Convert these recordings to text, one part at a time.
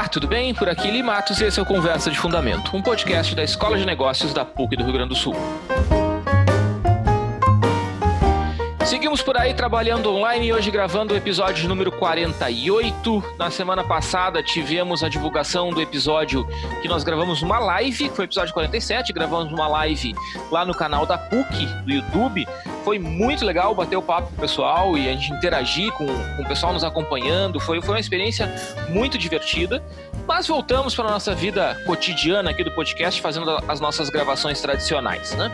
Olá, tudo bem? Por aqui Li Matos e esse é o Conversa de Fundamento, um podcast da Escola de Negócios da PUC do Rio Grande do Sul. Seguimos por aí trabalhando online e hoje gravando o episódio número 48. Na semana passada tivemos a divulgação do episódio que nós gravamos uma live, foi o episódio 47, gravamos uma live lá no canal da PUC do YouTube. Foi muito legal bater o papo com o pessoal e a gente interagir com, com o pessoal nos acompanhando. Foi, foi uma experiência muito divertida. Mas voltamos para a nossa vida cotidiana aqui do podcast, fazendo as nossas gravações tradicionais, né?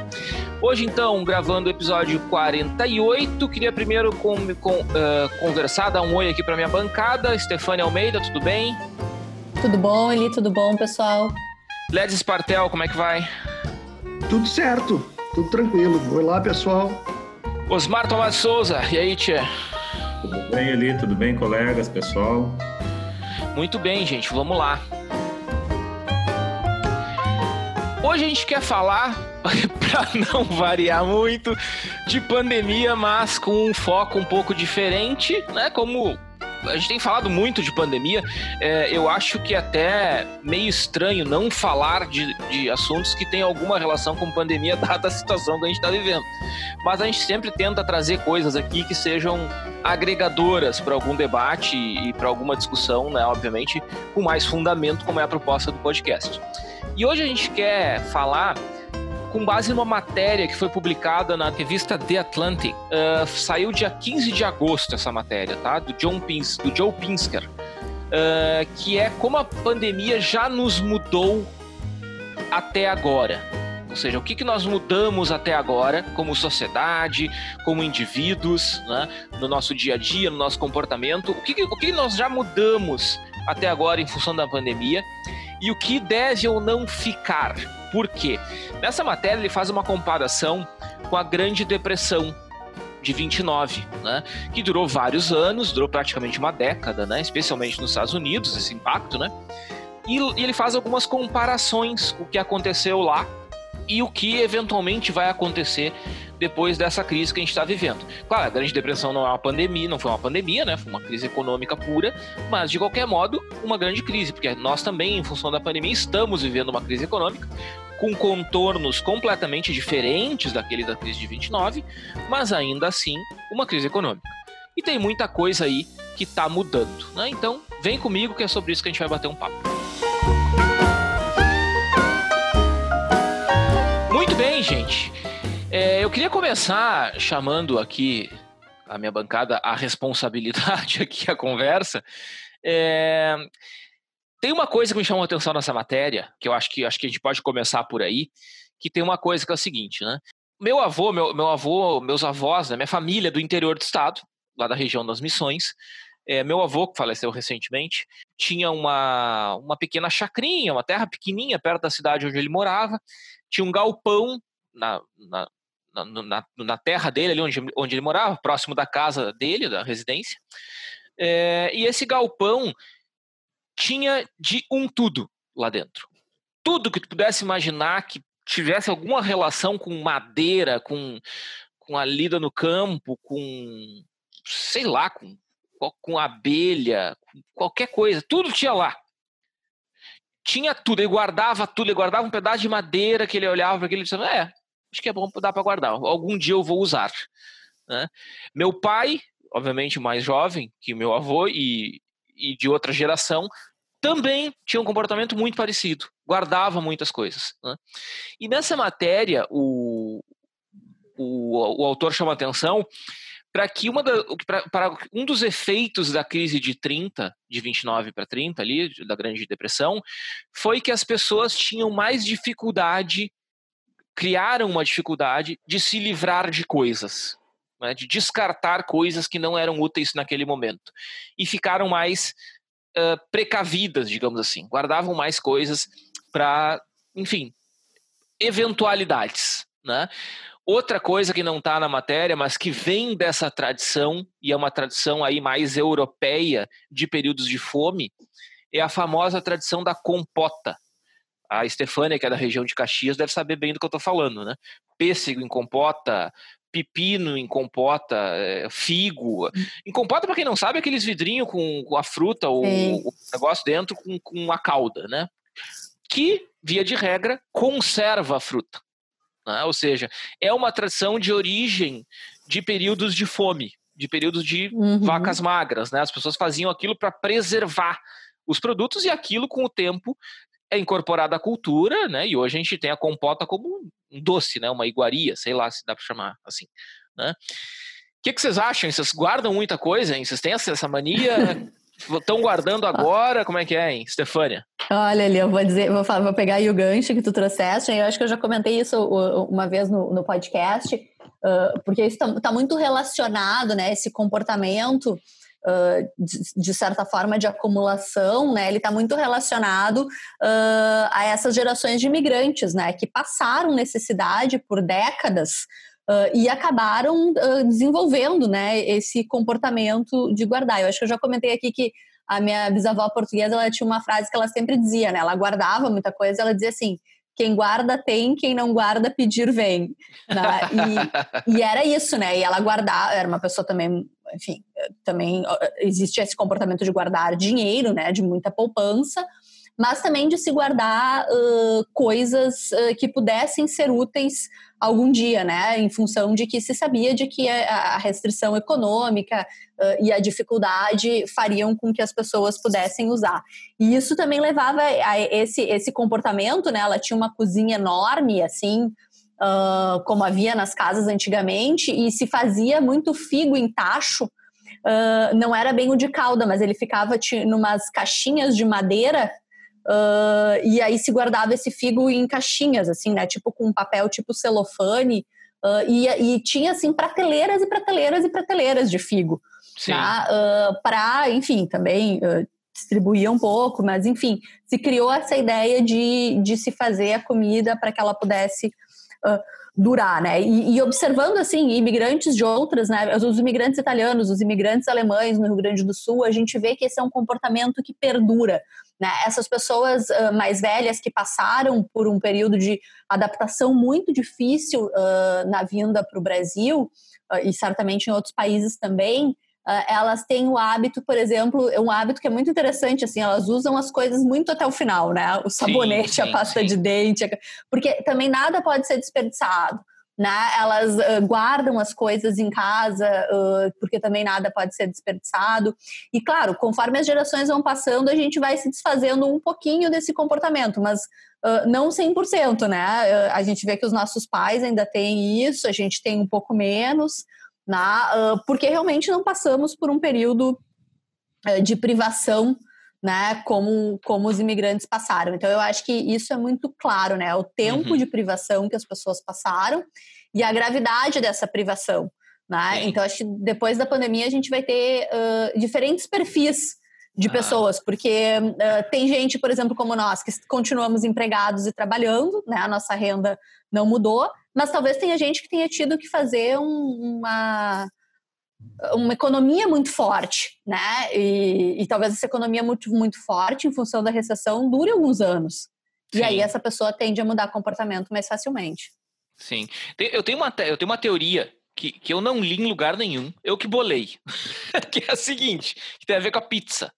Hoje, então, gravando o episódio 48, queria primeiro com, com, uh, conversar, dar um oi aqui para minha bancada. Stefania Almeida, tudo bem? Tudo bom, Eli? Tudo bom, pessoal? Ledes Spartel, como é que vai? Tudo certo, tudo tranquilo. Olá, pessoal. Osmar Tomás Souza, e aí, tia? Tudo bem, Eli? Tudo bem, colegas, pessoal? Muito bem, gente, vamos lá. Hoje a gente quer falar, para não variar muito, de pandemia, mas com um foco um pouco diferente, né? Como a gente tem falado muito de pandemia, é, eu acho que é até meio estranho não falar de, de assuntos que têm alguma relação com pandemia, dada a situação que a gente está vivendo. Mas a gente sempre tenta trazer coisas aqui que sejam agregadoras para algum debate e para alguma discussão, né, obviamente, com mais fundamento, como é a proposta do podcast. E hoje a gente quer falar com base numa matéria que foi publicada na revista The Atlantic. Uh, saiu dia 15 de agosto essa matéria, tá? Do, John Pins, do Joe Pinsker. Uh, que é como a pandemia já nos mudou até agora. Ou seja, o que, que nós mudamos até agora como sociedade, como indivíduos, né? no nosso dia a dia, no nosso comportamento. O que, o que nós já mudamos até agora em função da pandemia e o que deve ou não ficar por quê? Nessa matéria ele faz uma comparação com a Grande Depressão de 29, né? Que durou vários anos, durou praticamente uma década, né? Especialmente nos Estados Unidos, esse impacto, né? E, e ele faz algumas comparações com o que aconteceu lá e o que eventualmente vai acontecer depois dessa crise que a gente está vivendo. Claro, a Grande Depressão não é uma pandemia, não foi uma pandemia, né? Foi uma crise econômica pura, mas de qualquer modo, uma grande crise, porque nós também, em função da pandemia, estamos vivendo uma crise econômica com contornos completamente diferentes daquele da crise de 29, mas ainda assim uma crise econômica. E tem muita coisa aí que está mudando, né? Então, vem comigo que é sobre isso que a gente vai bater um papo. Muito bem, gente. É, eu queria começar chamando aqui a minha bancada a responsabilidade aqui, a conversa. É, tem uma coisa que me chamou a atenção nessa matéria, que eu acho que acho que a gente pode começar por aí, que tem uma coisa que é o seguinte, né? Meu avô, meu, meu avô, meus avós, né, minha família é do interior do estado, lá da região das Missões, é, meu avô, que faleceu recentemente, tinha uma, uma pequena chacrinha, uma terra pequenininha perto da cidade onde ele morava, tinha um galpão na, na, na, na terra dele, ali onde, onde ele morava, próximo da casa dele, da residência, é, e esse galpão tinha de um tudo lá dentro. Tudo que tu pudesse imaginar que tivesse alguma relação com madeira, com, com a lida no campo, com, sei lá, com, com abelha, com qualquer coisa, tudo tinha lá. Tinha tudo, ele guardava tudo, ele guardava um pedaço de madeira que ele olhava para aquilo e dizia, é, acho que é bom dar para guardar, algum dia eu vou usar. Né? Meu pai, obviamente mais jovem que meu avô e, e de outra geração também tinha um comportamento muito parecido, guardava muitas coisas. Né? E nessa matéria, o, o, o autor chama atenção para que uma da, pra, para um dos efeitos da crise de 30, de 29 para 30 ali, da Grande Depressão, foi que as pessoas tinham mais dificuldade, criaram uma dificuldade de se livrar de coisas né, de descartar coisas que não eram úteis naquele momento. E ficaram mais uh, precavidas, digamos assim, guardavam mais coisas para, enfim, eventualidades. Né? Outra coisa que não está na matéria, mas que vem dessa tradição, e é uma tradição aí mais europeia de períodos de fome, é a famosa tradição da compota. A Estefânia, que é da região de Caxias, deve saber bem do que eu estou falando, né? Pêssego em compota, pepino em compota, é, figo. Em compota, para quem não sabe, é aqueles vidrinhos com, com a fruta, o, o, negócio dentro com, com a calda, né? Que, via de regra, conserva a fruta. Né? Ou seja, é uma tradição de origem de períodos de fome, de períodos de uhum. vacas magras. Né? As pessoas faziam aquilo para preservar os produtos e aquilo, com o tempo, é incorporado à cultura, né? E hoje a gente tem a compota como um doce, né? Uma iguaria, sei lá se dá para chamar assim, né? O que, que vocês acham? Vocês guardam muita coisa, hein? Vocês têm essa mania? Estão guardando agora? Como é que é, hein, Stefânia? Olha ali, eu vou dizer, vou, falar, vou pegar aí o gancho que tu trouxeste. Eu acho que eu já comentei isso uma vez no, no podcast, porque isso está tá muito relacionado, né? Esse comportamento Uh, de, de, certa forma de acumulação, né? Ele está muito relacionado uh, a essas gerações de imigrantes, né? Que passaram necessidade por décadas Uh, e acabaram uh, desenvolvendo né, esse comportamento de guardar. Eu acho que eu já comentei aqui que a minha bisavó portuguesa ela tinha uma frase que ela sempre dizia, né? Ela guardava muita coisa, ela dizia assim: quem guarda tem, quem não guarda pedir vem. Né? E, e, era isso, né? E ela guardava, era uma pessoa também, enfim, também existe esse comportamento de guardar dinheiro, né? De muita poupança, mas também de se guardar uh, coisas que pudessem ser úteis algum dia, né? Em função de que se sabia de que a restrição econômica uh, e a dificuldade fariam com que as pessoas pudessem usar. E isso também levava a esse, esse comportamento, né? Ela tinha uma cozinha enorme, assim, uh, como havia nas casas antigamente, e se fazia muito figo em tacho. Uh, não era bem o de calda, mas ele ficava em umas caixinhas de madeira Uh, e aí se guardava esse figo em caixinhas, assim, né? Tipo com papel tipo celofane. E, e, tinha, assim, prateleiras e prateleiras e prateleiras de figo. Tá? Uh, para, enfim, também distribuir um pouco, mas enfim, se criou essa ideia de, de se fazer a comida para que ela pudesse durar, né? E, e, observando assim imigrantes de outras, né? Os imigrantes italianos, os imigrantes alemães no Rio Grande do Sul, a gente vê que esse é um comportamento que perdura. Né? Essas pessoas uh, mais velhas que passaram por um período de adaptação muito difícil uh, na vinda para o Brasil uh, e certamente em outros países também, elas têm o hábito, por exemplo, é um hábito que é muito interessante, assim, elas usam as coisas muito até o final, né? O sabonete, sim, sim, a pasta sim. de dente, porque também nada pode ser desperdiçado. Né? Elas uh, guardam as coisas em casa, uh, porque também nada pode ser desperdiçado. E claro, conforme as gerações vão passando, a gente vai se desfazendo um pouquinho desse comportamento, mas uh, não 100%, né? a gente vê que os nossos pais ainda têm isso, a gente tem um pouco menos, né? porque realmente não passamos por um período de privação né, como, como os imigrantes passaram. Então, eu acho que isso é muito claro, né? O tempo uhum. de privação que as pessoas passaram e a gravidade dessa privação. Né? Então, acho que depois da pandemia a gente vai ter uh, diferentes perfis de ah. pessoas, porque uh, tem gente, por exemplo, como nós, que continuamos empregados e trabalhando, né? A nossa renda não mudou, mas talvez tenha gente que tenha tido que fazer um, uma uma economia muito forte, né? E, e, talvez essa economia muito, muito forte, em função da recessão, dure alguns anos. Sim. E aí essa pessoa tende a mudar comportamento mais facilmente. Sim. Eu tenho uma, eu tenho uma teoria que, que eu não li em lugar nenhum, eu que bolei. que é a seguinte, que tem a ver com a pizza.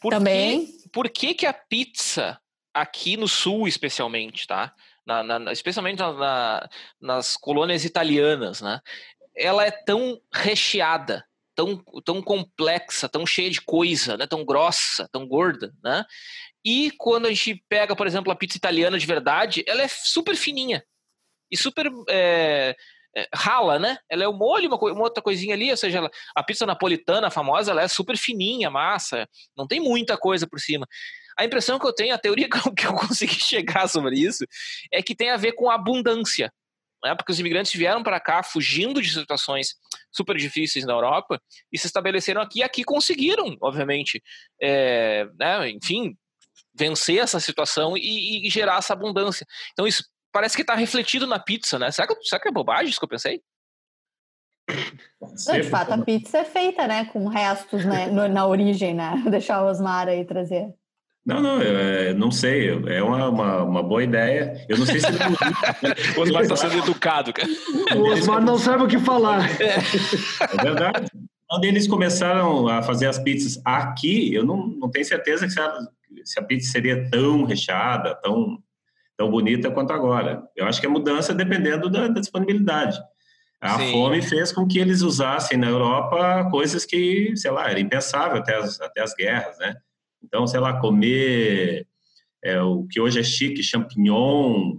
Por Também. Que, por que, que a pizza, aqui no sul especialmente, tá? Na, na, especialmente na, nas colônias italianas, né? ela é tão recheada, tão, tão complexa, tão cheia de coisa, né? tão grossa, tão gorda, né? E quando a gente pega, por exemplo, a pizza italiana de verdade, ela é super fininha e super é, é, rala, né? Ela é o molho, uma, uma, outra coisinha ali, ou seja, ela, a pizza napolitana famosa, ela é super fininha, massa, não tem muita coisa por cima. A impressão que eu tenho, a teoria que eu consegui chegar sobre isso, é que tem a ver com abundância né, porque os imigrantes vieram para cá fugindo de situações super difíceis na Europa e se estabeleceram aqui e aqui conseguiram, obviamente, é, né, enfim, vencer essa situação e, e, gerar essa abundância. Então isso parece que está refletido na pizza, né? Será que, será que é bobagem isso que eu pensei? Não, de fato, a pizza é feita, né, com restos né, na origem, né? Deixar o Osmar aí trazer. Não, não, é, não sei. É uma, uma, uma, boa ideia. Eu não sei se. o Osmar está sendo educado, cara. O Osmar não sabe o que falar. É, é verdade. Quando eles começaram a fazer as pizzas aqui, eu não, não tenho certeza que se a, se a pizza seria tão recheada, tão, tão bonita quanto agora. Eu acho que a mudança dependendo da, da disponibilidade. A Sim. fome fez com que eles usassem na Europa coisas que, sei lá, era impensável até as, até as guerras, né? Então, sei lá, comer é, o que hoje é chique, champignon,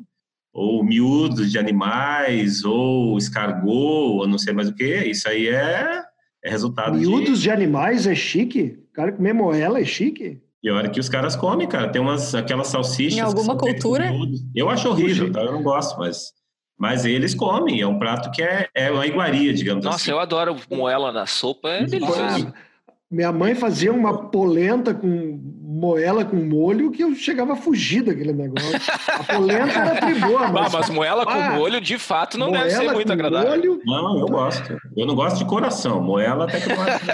ou miúdos de animais, ou escargot, ou não sei mais o que, isso aí é, é resultado Miúdos de... de animais é chique? Cara, comer moela é chique? E a hora que os caras comem, cara, tem umas aquelas salsichas. Em alguma cultura? Eu acho horrível, tá? eu não gosto, mas, mas eles comem. É um prato que é, é uma iguaria, digamos Nossa, assim. Nossa, eu adoro moela na sopa, é delicioso. Minha mãe fazia uma polenta com moela com molho que eu chegava a fugir daquele negócio. A polenta era triboa, mas... Ah, mas moela ah, com molho, de fato, não deve ser muito agradável. Molho... Não, eu gosto. Eu não gosto de coração. Moela até que eu gosto.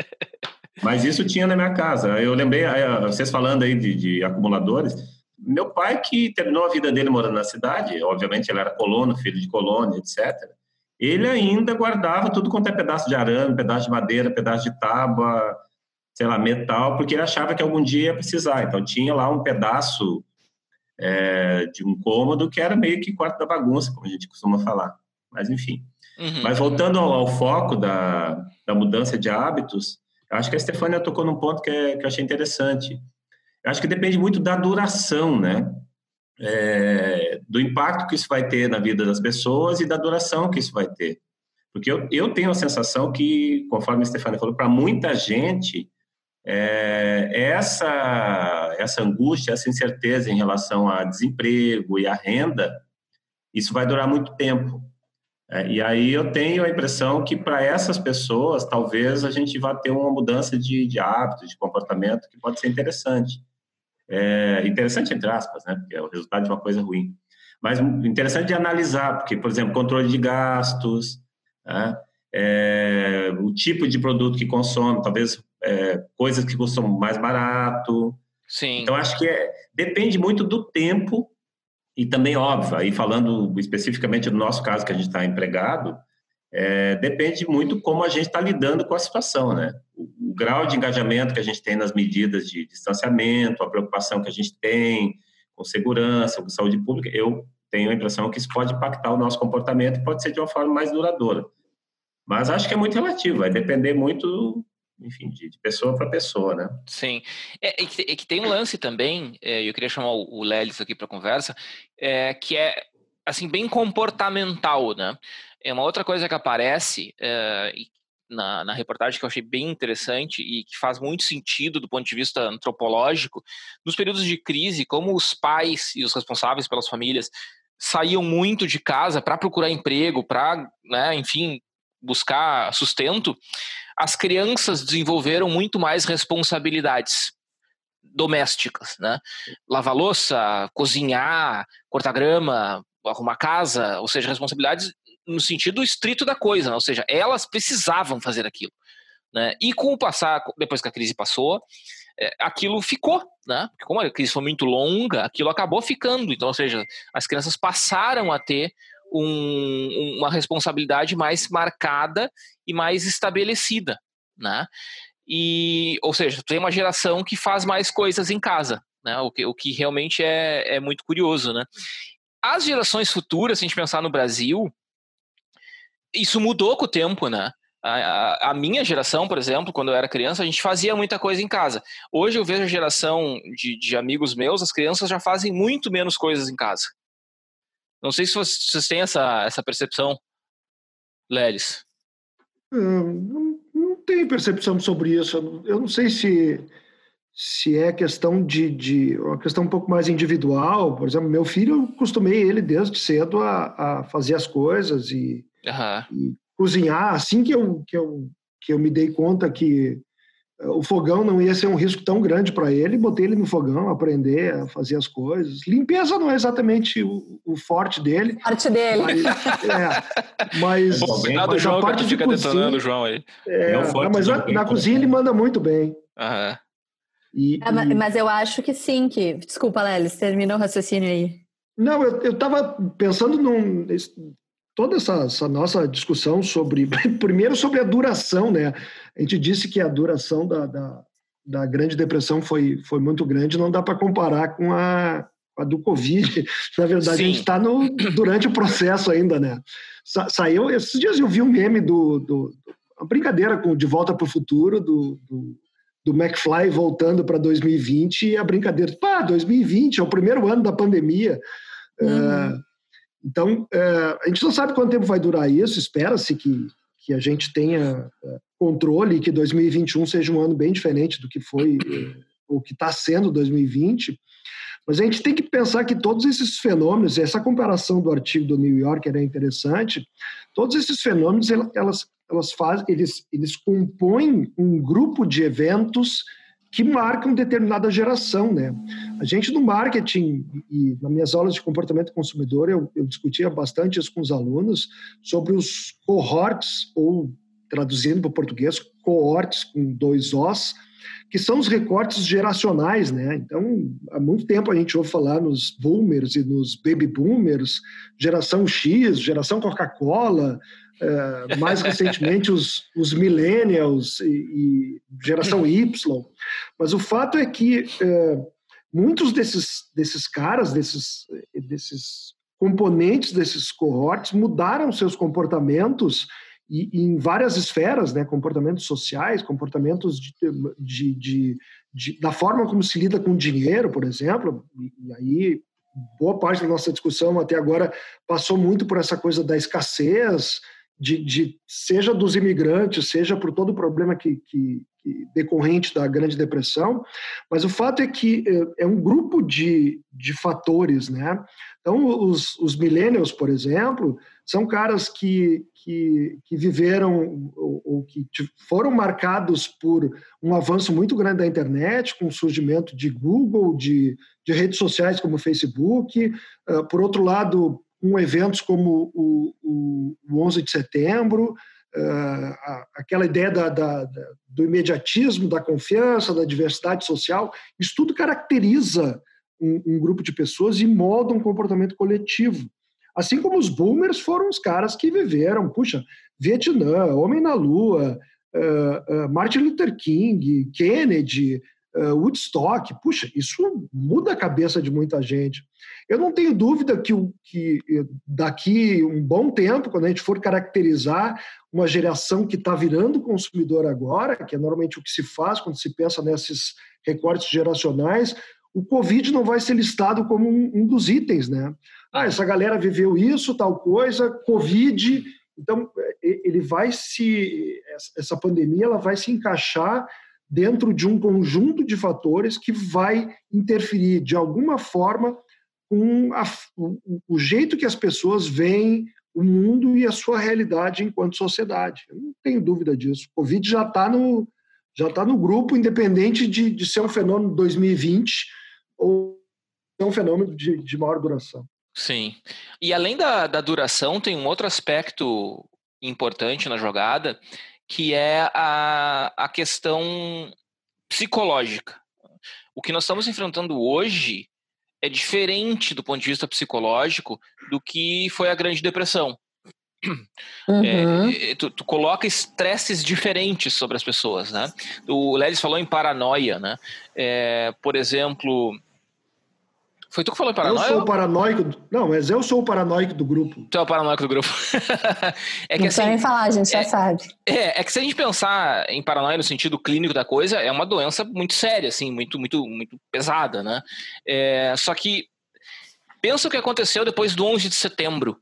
mas isso tinha na minha casa. Eu lembrei, vocês falando aí de, de acumuladores, meu pai que terminou a vida dele morando na cidade, obviamente ele era colono, filho de colono, etc ele ainda guardava tudo quanto é pedaço de arame, pedaço de madeira, pedaço de tábua, sei lá, metal, porque ele achava que algum dia ia precisar. Então tinha lá um pedaço é, de um cômodo que era meio que quarto da bagunça, como a gente costuma falar. Mas enfim. Uhum. Mas voltando ao, ao foco da, da, mudança de hábitos, acho que a Stefania tocou num ponto que, é, que eu achei interessante. Eu acho que depende muito da duração, né? É, do impacto que isso vai ter na vida das pessoas e da duração que isso vai ter. Porque eu, eu tenho a sensação que, conforme a Stefania falou, para muita gente, é, essa, essa angústia, essa incerteza em relação a desemprego e a renda, isso vai durar muito tempo. É, e aí eu tenho a impressão que para essas pessoas, talvez a gente vá ter uma mudança de, de hábito, de comportamento que pode ser interessante. É interessante, entre aspas, né? Porque é o resultado de uma coisa ruim. Mas interessante de analisar, porque, por exemplo, controle de gastos, né? é, o tipo de produto que consome, talvez é, coisas que custam mais barato. Sim. Então, acho que é, depende muito do tempo e também, óbvio, aí falando especificamente do nosso caso, que a gente está empregado, é, depende muito como a gente está lidando com a situação, né? O, o, grau de engajamento que a gente tem nas medidas de distanciamento, a preocupação que a gente tem com segurança, com saúde pública, eu tenho a impressão que isso pode impactar o nosso comportamento e pode ser de uma forma mais duradoura. Mas acho que é muito relativo, vai depender muito, enfim, de, pessoa para pessoa, né? Sim. É, é, que, é, que, tem um lance também, é, eu queria chamar o, o Lelis aqui para conversa, é, que é, assim, bem comportamental, né? É uma outra coisa que aparece é, na, na, reportagem que eu achei bem interessante e que faz muito sentido do ponto de vista antropológico, nos períodos de crise, como os pais e os responsáveis pelas famílias saíam muito de casa para procurar emprego, para, né, enfim, buscar sustento, as crianças desenvolveram muito mais responsabilidades domésticas, né? Lavar louça, cozinhar, cortar grama, arrumar casa, ou seja, responsabilidades no sentido estrito da coisa, né? ou seja, elas precisavam fazer aquilo. Né? E com o passar, depois que a crise passou, é, aquilo ficou, né? Porque como a crise foi muito longa, aquilo acabou ficando. Então, ou seja, as crianças passaram a ter um, uma responsabilidade mais marcada e mais estabelecida, né? E, ou seja, tem uma geração que faz mais coisas em casa, né? O que, o que realmente é, é muito curioso, né? As gerações futuras, se a gente pensar no Brasil, isso mudou com o tempo, né? A, a, a, minha geração, por exemplo, quando eu era criança, a gente fazia muita coisa em casa. Hoje eu vejo a geração de, de amigos meus, as crianças já fazem muito menos coisas em casa. Não sei se vocês têm essa, essa percepção, Lelis. Não, não tenho percepção sobre isso. Eu não sei se, se é questão de, de uma questão um pouco mais individual. Por exemplo, meu filho, eu costumei ele desde cedo a, a fazer as coisas e Uhum. E cozinhar, assim que eu, que, eu, que eu me dei conta que eh, o fogão não ia ser um risco tão grande para ele, botei ele no fogão, aprender a fazer as coisas. Limpeza não é exatamente o, o forte dele. Forte dele. Mas, é, mas, mas João, a parte de cozinha, João aí. É, não, mas na, na cozinha ele manda muito bem. Uhum. E, é, e... Mas eu acho que sim, que. Desculpa, Lelis, termina o raciocínio aí. Não, eu estava pensando num. Toda essa, essa, nossa discussão sobre. Primeiro, sobre a duração, né? A gente disse que a duração da, da, da Grande Depressão foi, foi muito grande, não dá para comparar com a, a do Covid. Na verdade, Sim. a gente está durante o processo ainda, né? Sa, saiu. Esses dias eu vi um meme do. do uma brincadeira com De Volta para o Futuro, do, do do McFly voltando para 2020 e a brincadeira, pá, 2020 é o primeiro ano da pandemia. Uhum. Uh, então, uh, a gente não sabe quanto tempo vai durar isso, espera-se que, que a gente tenha uh, controle e que 2021 seja um ano bem diferente do que foi ou que está sendo 2020. Mas a gente tem que pensar que todos esses fenômenos, essa comparação do artigo do New Yorker é interessante, todos esses fenômenos, elas, elas fazem, eles, eles compõem um grupo de eventos que marcam determinada geração, né? A gente no marketing e nas minhas aulas de comportamento consumidor eu, eu discutia bastante isso com os alunos sobre os cohorts ou traduzindo para o português cohorts com dois os que são os recortes geracionais, né? Então, há muito tempo a gente ouve falar nos boomers e nos baby boomers, geração X, geração Coca-Cola, é, mais recentemente os, os millennials e, e, geração Y. Mas o fato é que é, muitos desses, desses caras, desses, desses componentes desses cohortes mudaram seus comportamentos e, e em várias esferas, né, comportamentos sociais, comportamentos de, de, de, de, da forma como se lida com dinheiro, por exemplo, e, e aí boa parte da nossa discussão até agora passou muito por essa coisa da escassez, de, de, seja dos imigrantes, seja por todo o problema que, que, que, decorrente da Grande Depressão, mas o fato é que é, é um grupo de, de fatores, né? Então, os, os millennials, por exemplo, são caras que, que, que viveram ou, ou, que foram marcados por um avanço muito grande da internet, com o surgimento de Google, de, de redes sociais como Facebook, uh, por outro lado, com eventos como o, o, o 11 de setembro, uh, aquela ideia da, da, da, do imediatismo, da confiança, da diversidade social, isso tudo caracteriza um, um, grupo de pessoas e molda um comportamento coletivo. Assim como os boomers foram os caras que viveram, puxa, Vietnã, Homem na Lua, uh, uh, Martin Luther King, Kennedy, uh, Woodstock, puxa, isso muda a cabeça de muita gente. Eu não tenho dúvida que, que daqui um bom tempo, quando a gente for caracterizar uma geração que está virando consumidor agora, que é normalmente o que se faz quando se pensa nesses recortes geracionais, o Covid não vai ser listado como um, um dos itens, né? Ah, essa galera viveu isso, tal coisa, Covid. Então, ele vai se. Essa pandemia ela vai se encaixar dentro de um conjunto de fatores que vai interferir de alguma forma com a, o, o, jeito que as pessoas veem o mundo e a sua realidade enquanto sociedade. Eu não tenho dúvida disso. O Covid já está no, já tá no grupo, independente de, de ser um fenômeno 2020 ou ser um fenômeno de, de maior duração. Sim. E além da, da duração, tem um outro aspecto importante na jogada, que é a, a questão psicológica. O que nós estamos enfrentando hoje é diferente do ponto de vista psicológico do que foi a Grande Depressão. Uhum. É, tu, tu, coloca estresses diferentes sobre as pessoas, né? O Lelis falou em paranoia, né? É, por exemplo, foi tu que falou paranoia? Eu sou o paranoico. Não, mas eu sou o paranoico do grupo. Tu é o paranoico do grupo. é que, Não assim, nem falar, a gente é, já sabe. É, é que se a gente pensar em paranoia no sentido clínico da coisa, é uma doença muito séria, assim, muito, muito, muito pesada, né? É, só que pensa o que aconteceu depois do 11 de setembro,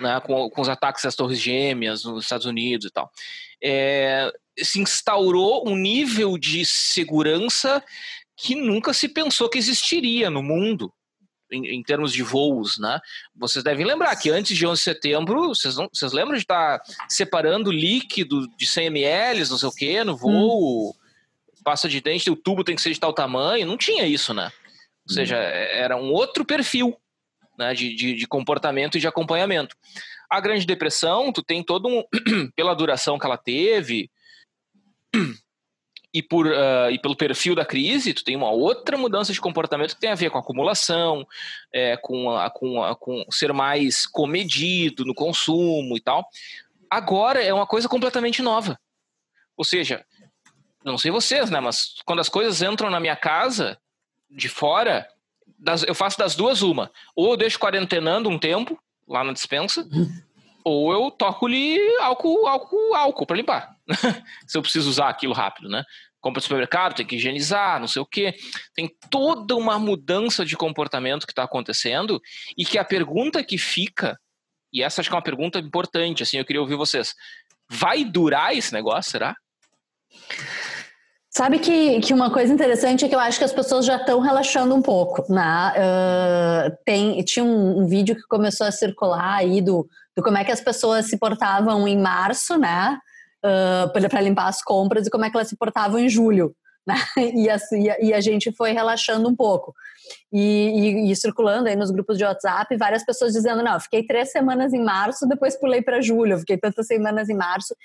né, com, com os ataques às Torres Gêmeas nos Estados Unidos e tal. É, se instaurou um nível de segurança que nunca se pensou que existiria no mundo. Em, em, termos de voos, né? Vocês devem lembrar que antes de 11 de setembro, vocês, não, vocês lembram de estar separando líquido de 100 ml, não sei o quê, no voo, hum. pasta de dente, o tubo tem que ser de tal tamanho, não tinha isso, né? Ou seja, hum. é, era um outro perfil né, de, de, de, comportamento e de acompanhamento. A Grande Depressão, tu tem todo um, pela duração que ela teve, e, por, uh, e pelo perfil da crise, tu tem uma outra mudança de comportamento que tem a ver com acumulação, é, com, a, com, a, com ser mais comedido no consumo e tal. Agora é uma coisa completamente nova. Ou seja, não sei vocês, né? Mas quando as coisas entram na minha casa, de fora, das, eu faço das duas uma. Ou eu deixo quarentenando um tempo, lá na dispensa, ou eu toco-lhe álcool, álcool, álcool para limpar. Se eu preciso usar aquilo rápido, né? Compra no supermercado, tem que higienizar, não sei o quê. Tem toda uma mudança de comportamento que está acontecendo e que a pergunta que fica, e essa acho que é uma pergunta importante, assim, eu queria ouvir vocês. Vai durar esse negócio, será? Sabe que, que uma coisa interessante é que eu acho que as pessoas já estão relaxando um pouco, né? Uh, tem, tinha um, um, vídeo que começou a circular aí do, do como é que as pessoas se portavam em março, né? Uh, para limpar as compras e como é que elas se portavam em julho. Né? E, a, e, a, gente foi relaxando um pouco. E, e, e, circulando aí nos grupos de WhatsApp, várias pessoas dizendo: não, fiquei três semanas em março, depois pulei para julho, fiquei tantas semanas em março.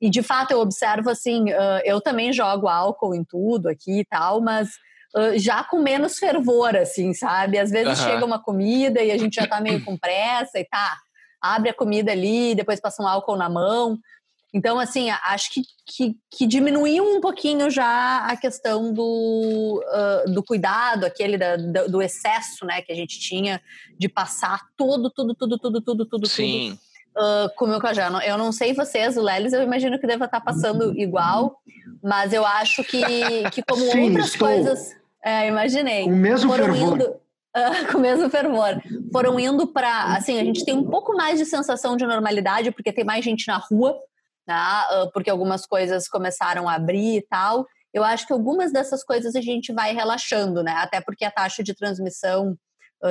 E de fato eu observo assim: uh, eu também jogo álcool em tudo aqui e tal, mas. Uh, já com menos fervor, assim, sabe? Às vezes uhum. chega uma comida e a gente já tá meio com pressa e tá, abre a comida ali, depois passa um álcool na mão. Então, assim, acho que, que, que, diminuiu um pouquinho já a questão do, uh, do cuidado, aquele da, do excesso, né, que a gente tinha de passar tudo, tudo, tudo, tudo, tudo, tudo, Sim. tudo. Uh, com o meu cajado. Eu não sei vocês, o Lelis, eu imagino que deva estar passando igual, mas eu acho que, que como Sim, outras estou. coisas. É, imaginei. Com o mesmo fervor. Indo, uh, com o mesmo fervor. Foram indo para. Assim, a gente tem um pouco mais de sensação de normalidade, porque tem mais gente na rua, né? porque algumas coisas começaram a abrir e tal. Eu acho que algumas dessas coisas a gente vai relaxando, né? Até porque a taxa de transmissão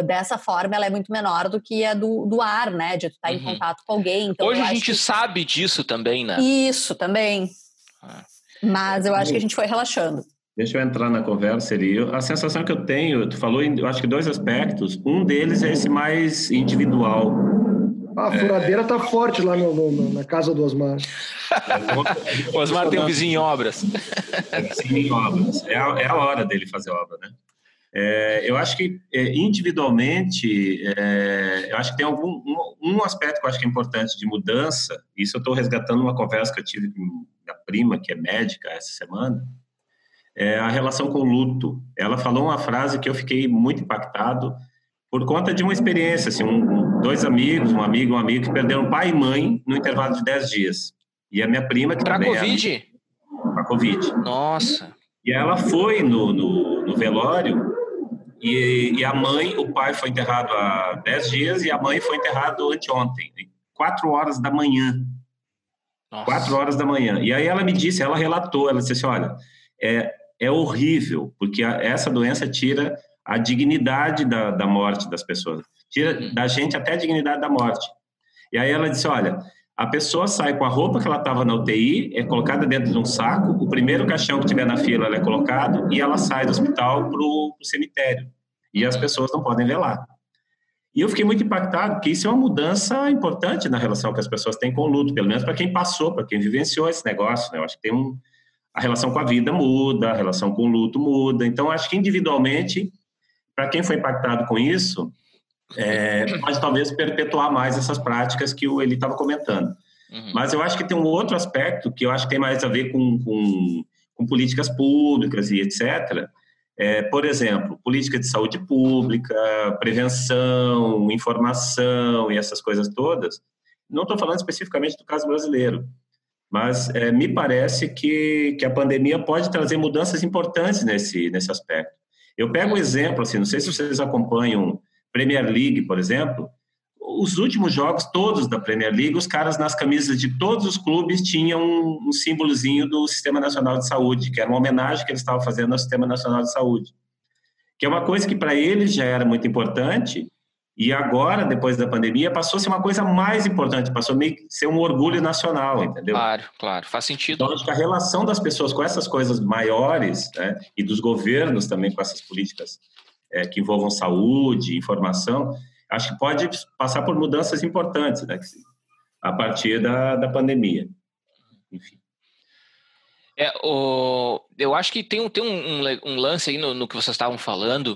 dessa forma ela é muito menor do que a do, do ar, né? De tu estar tá uhum. em contato com alguém. Então, Hoje a gente que... sabe disso também, né? Isso, também. Ah. Mas eu acho que a gente foi relaxando. Deixa eu entrar na conversa ali. A sensação que eu tenho, tu falou, eu acho que dois aspectos. Um deles é esse mais individual, ah, a furadeira está forte lá no, no, na casa do Osmar. o Osmar tem um vizinho em obras. É vizinho em obras. É a, é a hora dele fazer obra, né? É, eu acho que é, individualmente, é, eu acho que tem algum um, um, aspecto que eu acho que é importante de mudança. Isso eu estou resgatando uma conversa que eu tive com a prima, que é médica, essa semana. É a relação com o luto. Ela falou uma frase que eu fiquei muito impactado por conta de uma experiência, assim, um, dois amigos, um amigo, um amigo que perderam pai e mãe no intervalo de 10 dias. E a minha prima que para Covid? É para Covid. Nossa. E ela foi no, no, no velório e, e, a mãe, o pai foi enterrado há 10 dias e a mãe foi enterrado anteontem, 4 horas da manhã. Nossa. 4 horas da manhã. E aí ela me disse, ela relatou, ela disse assim, olha, é, é horrível, porque a, essa doença tira a dignidade da, da morte das pessoas. Tira uhum. da gente até a dignidade da morte. E aí ela disse: olha, a pessoa sai com a roupa que ela estava na UTI, é colocada dentro de um saco, o primeiro caixão que tiver na fila é colocado e ela sai do hospital para o cemitério. E as pessoas não podem lá. E eu fiquei muito impactado, porque isso é uma mudança importante na relação que as pessoas têm com o luto, pelo menos para quem passou, para quem vivenciou esse negócio. Né? Eu acho que tem um, a relação com a vida muda, a relação com o luto muda. Então, acho que individualmente para quem foi impactado com isso, é, pode talvez perpetuar mais essas práticas que o Eli estava comentando. Uhum. Mas eu acho que tem um outro aspecto que eu acho que tem mais a ver com, com, com políticas públicas e etc. É, por exemplo, política de saúde pública, prevenção, informação e essas coisas todas. Não estou falando especificamente do caso brasileiro, mas é, me parece que, que a pandemia pode trazer mudanças importantes nesse, nesse aspecto. Eu pego um exemplo, assim, não sei se vocês acompanham Premier League, por exemplo. Os últimos jogos, todos da Premier League, os caras nas camisas de todos os clubes tinham um, um símbolozinho do Sistema Nacional de Saúde, que era uma homenagem que eles estavam fazendo ao Sistema Nacional de Saúde. Que é uma coisa que para eles já era muito importante, e agora, depois da pandemia, passou a ser uma coisa mais importante, passou a ser um orgulho nacional, entendeu? Claro, claro, faz sentido. Então, acho que a relação das pessoas com essas coisas maiores, né, e dos governos também com essas políticas é, que envolvam saúde, informação, acho que pode passar por mudanças importantes, né, a partir da, da pandemia. Enfim. É, o, eu acho que tem, um, tem um, um, lance aí no, no, que vocês estavam falando,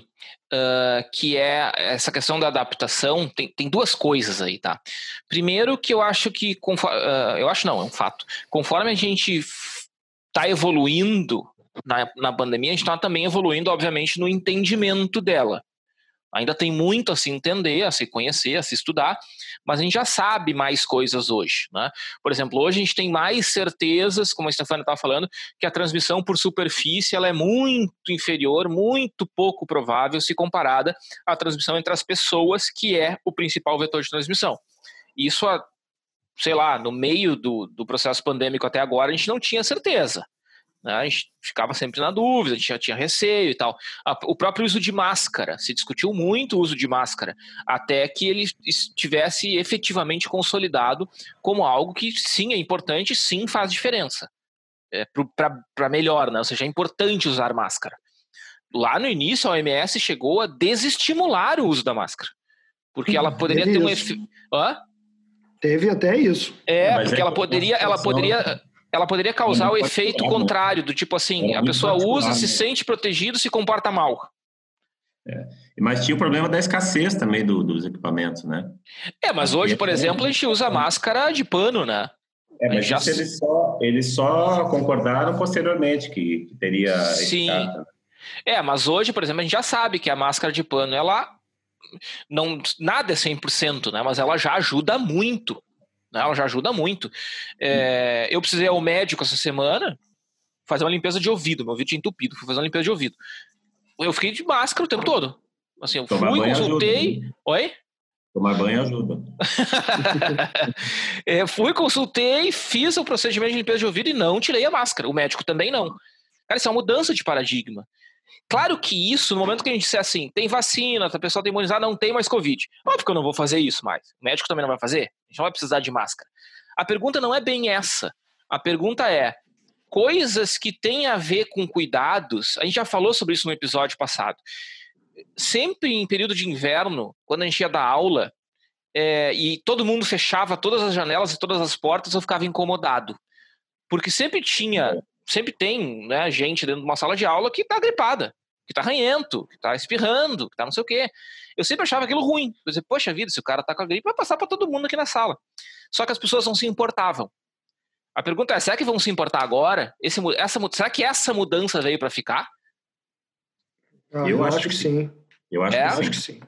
uh, que é essa questão da adaptação. Tem, tem duas coisas aí, tá? Primeiro, que eu acho que, uh, eu acho não, é um fato. Conforme a gente está evoluindo na, na pandemia, a gente está também evoluindo, obviamente, no entendimento dela. Ainda tem muito a se entender, a se conhecer, a se estudar, mas a gente já sabe mais coisas hoje. Né? Por exemplo, hoje a gente tem mais certezas, como a Stefania estava falando, que a transmissão por superfície ela é muito inferior, muito pouco provável se comparada à transmissão entre as pessoas, que é o principal vetor de transmissão. Isso, sei lá, no meio do, do processo pandêmico até agora, a gente não tinha certeza. Né? A gente ficava sempre na dúvida, a gente já tinha receio e tal. O próprio uso de máscara, se discutiu muito o uso de máscara, até que ele estivesse efetivamente consolidado como algo que sim é importante, sim faz diferença. É, para melhor, né? ou seja, é importante usar máscara. Lá no início, a OMS chegou a desestimular o uso da máscara, porque ela poderia ter um efeito. Teve até isso. É, Mas porque é ela poderia, ela poderia ela poderia causar o efeito contrário, do tipo assim, a pessoa usa, se sente protegido, se comporta mal. É. Mas tinha o problema da escassez também do, dos equipamentos, né? É, mas hoje, por exemplo, a gente usa máscara de pano, né? É, mas já... eles, só, eles só concordaram posteriormente que, que teria. Sim. É, mas hoje, por exemplo, a gente já sabe que a máscara de pano, ela. Não, nada é 100%, né? Mas ela já ajuda muito. Né? Ela já ajuda muito. É, eu precisei ao médico essa semana fazer uma limpeza de ouvido. Meu ouvido tinha entupido, fui fazer uma limpeza de ouvido. Eu fiquei de máscara o tempo todo. Assim, eu Tomar fui, consultei. Ajuda. Oi? Tomar banho ajuda. é, fui, consultei, fiz o procedimento de limpeza de ouvido e não tirei a máscara. O médico também não. Cara, isso é uma mudança de paradigma. Claro que isso, no momento que a gente disser assim, tem vacina, a pessoa tem imunizada, não tem mais Covid. Óbvio que eu não vou fazer isso mais. O médico também não vai fazer. A gente não vai precisar de máscara. A pergunta não é bem essa. A pergunta é: coisas que têm a ver com cuidados. A gente já falou sobre isso no episódio passado. Sempre em período de inverno, quando a gente ia dar aula, é, e todo mundo fechava todas as janelas e todas as portas, eu ficava incomodado. Porque sempre tinha sempre tem né, gente dentro de uma sala de aula que está gripada, que está ranhento, que está espirrando, que está não sei o quê. Eu sempre achava aquilo ruim. Eu dizia, poxa vida, se o cara está com a gripe, vai passar para todo mundo aqui na sala. Só que as pessoas não se importavam. A pergunta é, será que vão se importar agora? Esse, essa, será que essa mudança veio para ficar? Ah, eu, eu, acho, acho que sim. Eu acho, é? que, acho que sim.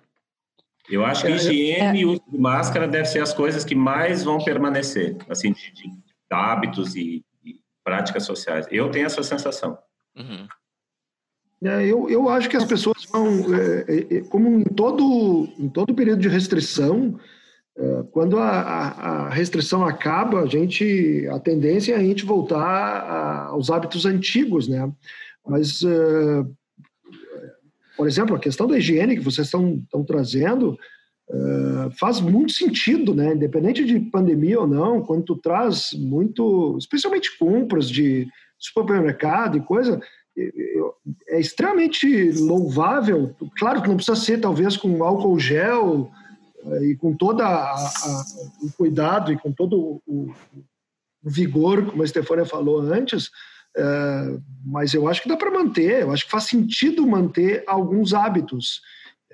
Eu acho que é, higiene é. e uso de máscara devem ser as coisas que mais vão permanecer, assim, de, de hábitos e práticas sociais. Eu tenho essa sensação. Uhum. É, eu, eu acho que as pessoas vão, é, é, é como em todo, em todo período de restrição, é, quando a, a, restrição acaba, a gente, a tendência é a gente voltar a, aos hábitos antigos, né? Mas, é, por exemplo, a questão da higiene que vocês estão, estão trazendo, Uh, faz muito sentido, né? Independente de pandemia ou não, quando tu traz muito, especialmente compras de supermercado e coisa, é extremamente louvável. Claro que não precisa ser, talvez, com álcool gel uh, e com todo o cuidado e com todo o, o vigor, como a Stefania falou antes, uh, mas eu acho que dá para manter, eu acho que faz sentido manter alguns hábitos.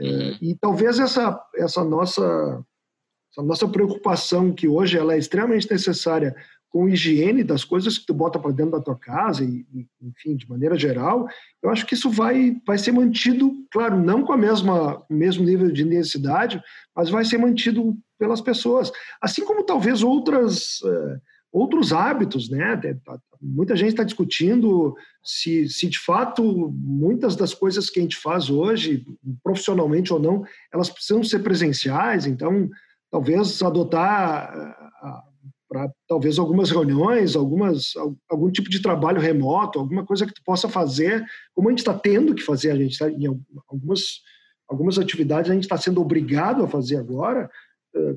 Uhum. E talvez essa, essa, nossa, essa nossa preocupação, que hoje ela é extremamente necessária com higiene das coisas que tu bota para dentro da tua casa, e, enfim, de maneira geral, eu acho que isso vai, vai ser mantido, claro, não com a mesma, mesmo nível de necessidade, mas vai ser mantido pelas pessoas. Assim como talvez outras. Uh, outros hábitos, né? Tá, muita gente está discutindo se, se de fato muitas das coisas que a gente faz hoje, profissionalmente ou não, elas precisam ser presenciais. Então, talvez adotar para talvez algumas reuniões, algumas algum tipo de trabalho remoto, alguma coisa que tu possa fazer, como a gente está tendo que fazer, a gente está em algumas algumas atividades a gente está sendo obrigado a fazer agora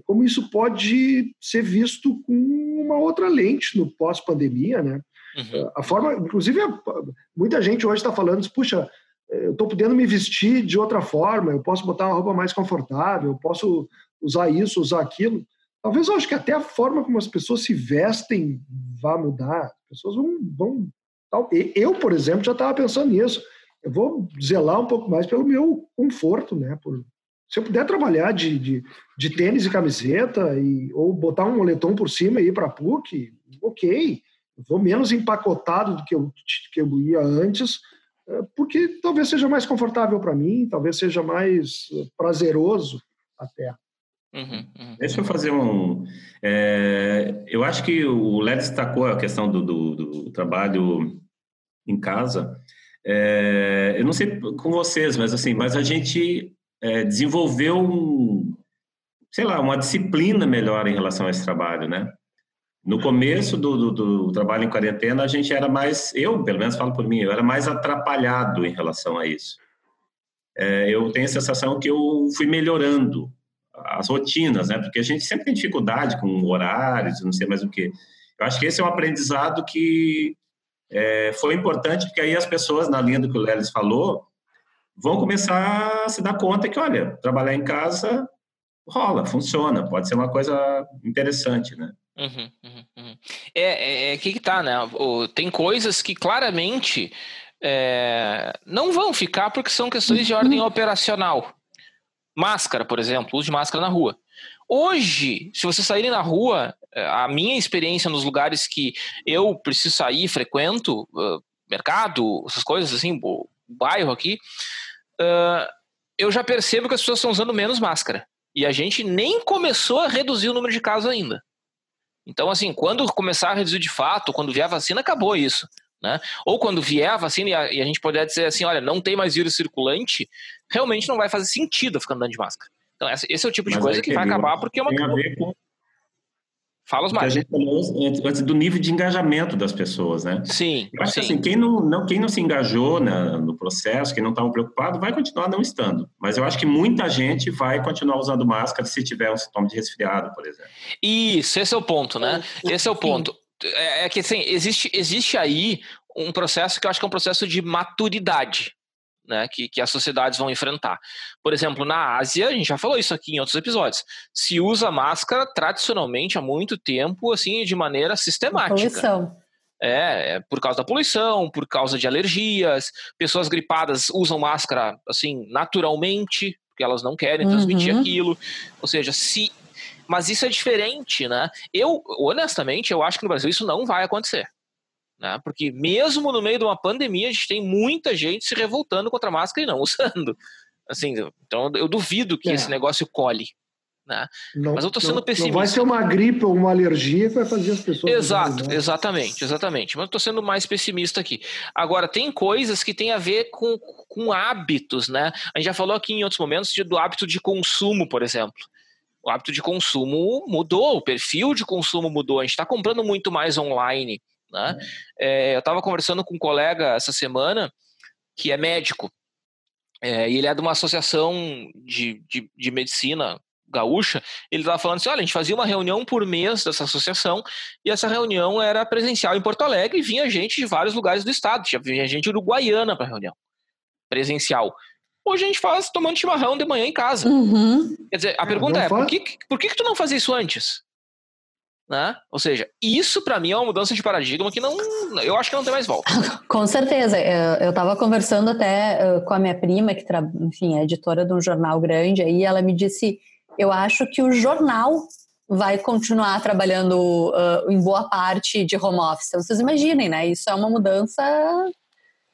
como isso pode ser visto com uma outra lente no pós-pandemia, né? Uhum. Eh, a forma, inclusive, muita gente hoje está falando, puxa, eu estou podendo me vestir de outra forma, eu posso botar uma roupa mais confortável, eu posso usar isso, usar aquilo. Talvez eu acho que até a forma como as pessoas se vestem vá mudar. As pessoas vão, vão Eu, por exemplo, já estava pensando nisso. Eu vou zelar um pouco mais pelo meu conforto, né? Por, se eu puder trabalhar de, de, de tênis e camiseta, e, ou botar um moletom por cima e ir para a PUC, ok. Eu vou menos empacotado do que eu, que eu ia antes, é, porque talvez seja mais confortável para mim, talvez seja mais é, prazeroso até. Uhum, uhum. Deixa eu fazer um. É, eu acho que o Led destacou a questão do, do, do trabalho em casa. É, eu não sei com vocês, mas assim, mas a gente é, desenvolveu um, sei lá, uma disciplina melhor em relação a esse trabalho, né? No começo do, do, do, trabalho em quarentena, a gente era mais, eu pelo menos falo por mim, eu era mais atrapalhado em relação a isso. É, eu tenho a sensação que eu fui melhorando as rotinas, né? Porque a gente sempre tem dificuldade com horários, não sei mais o que. Eu acho que esse é um aprendizado que é, foi importante, porque aí as pessoas, na linha do que o Lelis falou, vão começar a se dar conta que, olha, trabalhar em casa rola, funciona, pode ser uma coisa interessante, né? Uhum, uhum, uhum. É, é, é que, que tá, né? Tem coisas que claramente é, não vão ficar porque são questões de ordem uhum. operacional. Máscara, por exemplo, uso de máscara na rua. Hoje, se você sair na rua, é, a minha experiência nos lugares que eu preciso sair, frequento, mercado, essas coisas assim, o bairro aqui, uh, eu já percebo que as pessoas estão usando menos máscara. E a gente nem começou a reduzir o número de casos ainda. Então, assim, quando começar a reduzir de fato, quando vier a vacina, acabou isso. Né? Ou quando vier a vacina e a, e a gente puder dizer assim, olha, não tem mais vírus circulante, realmente não vai fazer sentido ficar andando de máscara. Então, esse é o tipo de Mas coisa que vai acabar porque é uma. Tem a ver com Fala os mais. a gente falou antes do nível de engajamento das pessoas, né? Sim. Eu acho sim. que assim, quem não, não, quem não se engajou na, no processo, quem não estava preocupado, vai continuar não estando. Mas eu acho que muita gente vai continuar usando máscara se tiver um sintoma de resfriado, por exemplo. Isso, esse é o ponto, né? Esse é o ponto. É, é que assim, existe, existe aí um processo que eu acho que é um processo de maturidade né, que, que as sociedades vão enfrentar. Por exemplo, na Ásia, a gente já falou isso aqui em outros episódios, se usa máscara tradicionalmente há muito tempo, assim, de maneira sistemática. Poluição. É, é, por causa da poluição, por causa de alergias, pessoas gripadas usam máscara, assim, naturalmente, porque elas não querem transmitir uhum. aquilo. Ou seja, se. Mas isso é diferente, né? Eu, honestamente, eu acho que no Brasil isso não vai acontecer. Né? Porque mesmo no meio de uma pandemia, a gente tem muita gente se revoltando contra a máscara e não usando. Assim, então eu duvido que é. esse negócio colhe. Né? Não, Mas eu estou sendo não, pessimista. Não vai ser uma gripe ou uma alergia que vai fazer as pessoas. Exato, exatamente, exatamente. Mas eu estou sendo mais pessimista aqui. Agora, tem coisas que têm a ver com, com hábitos, né? A gente já falou aqui em outros momentos do hábito de consumo, por exemplo. O hábito de consumo mudou, o perfil de consumo mudou. A gente está comprando muito mais online. Né? É, eu estava conversando com um colega essa semana que é médico, é, e ele é de uma associação de, de, de medicina gaúcha, ele estava falando assim, olha, a gente fazia uma reunião por mês dessa associação, e essa reunião era presencial em Porto Alegre, e vinha gente de vários lugares do estado, vinha gente uruguaiana para a reunião, presencial. Hoje a gente faz tomando chimarrão de manhã em casa. Uhum. Quer dizer, a é, pergunta é, por que, por que, que tu não fazia isso antes? Né? Ou seja, isso para mim é uma mudança de paradigma que não, eu acho que não tem mais volta. Com certeza. Eu estava conversando até com a minha prima, que enfim, é editora de um jornal grande, aí ela me disse: eu acho que o jornal vai continuar trabalhando uh, em boa parte de home office. Então, vocês imaginem, né? Isso é uma mudança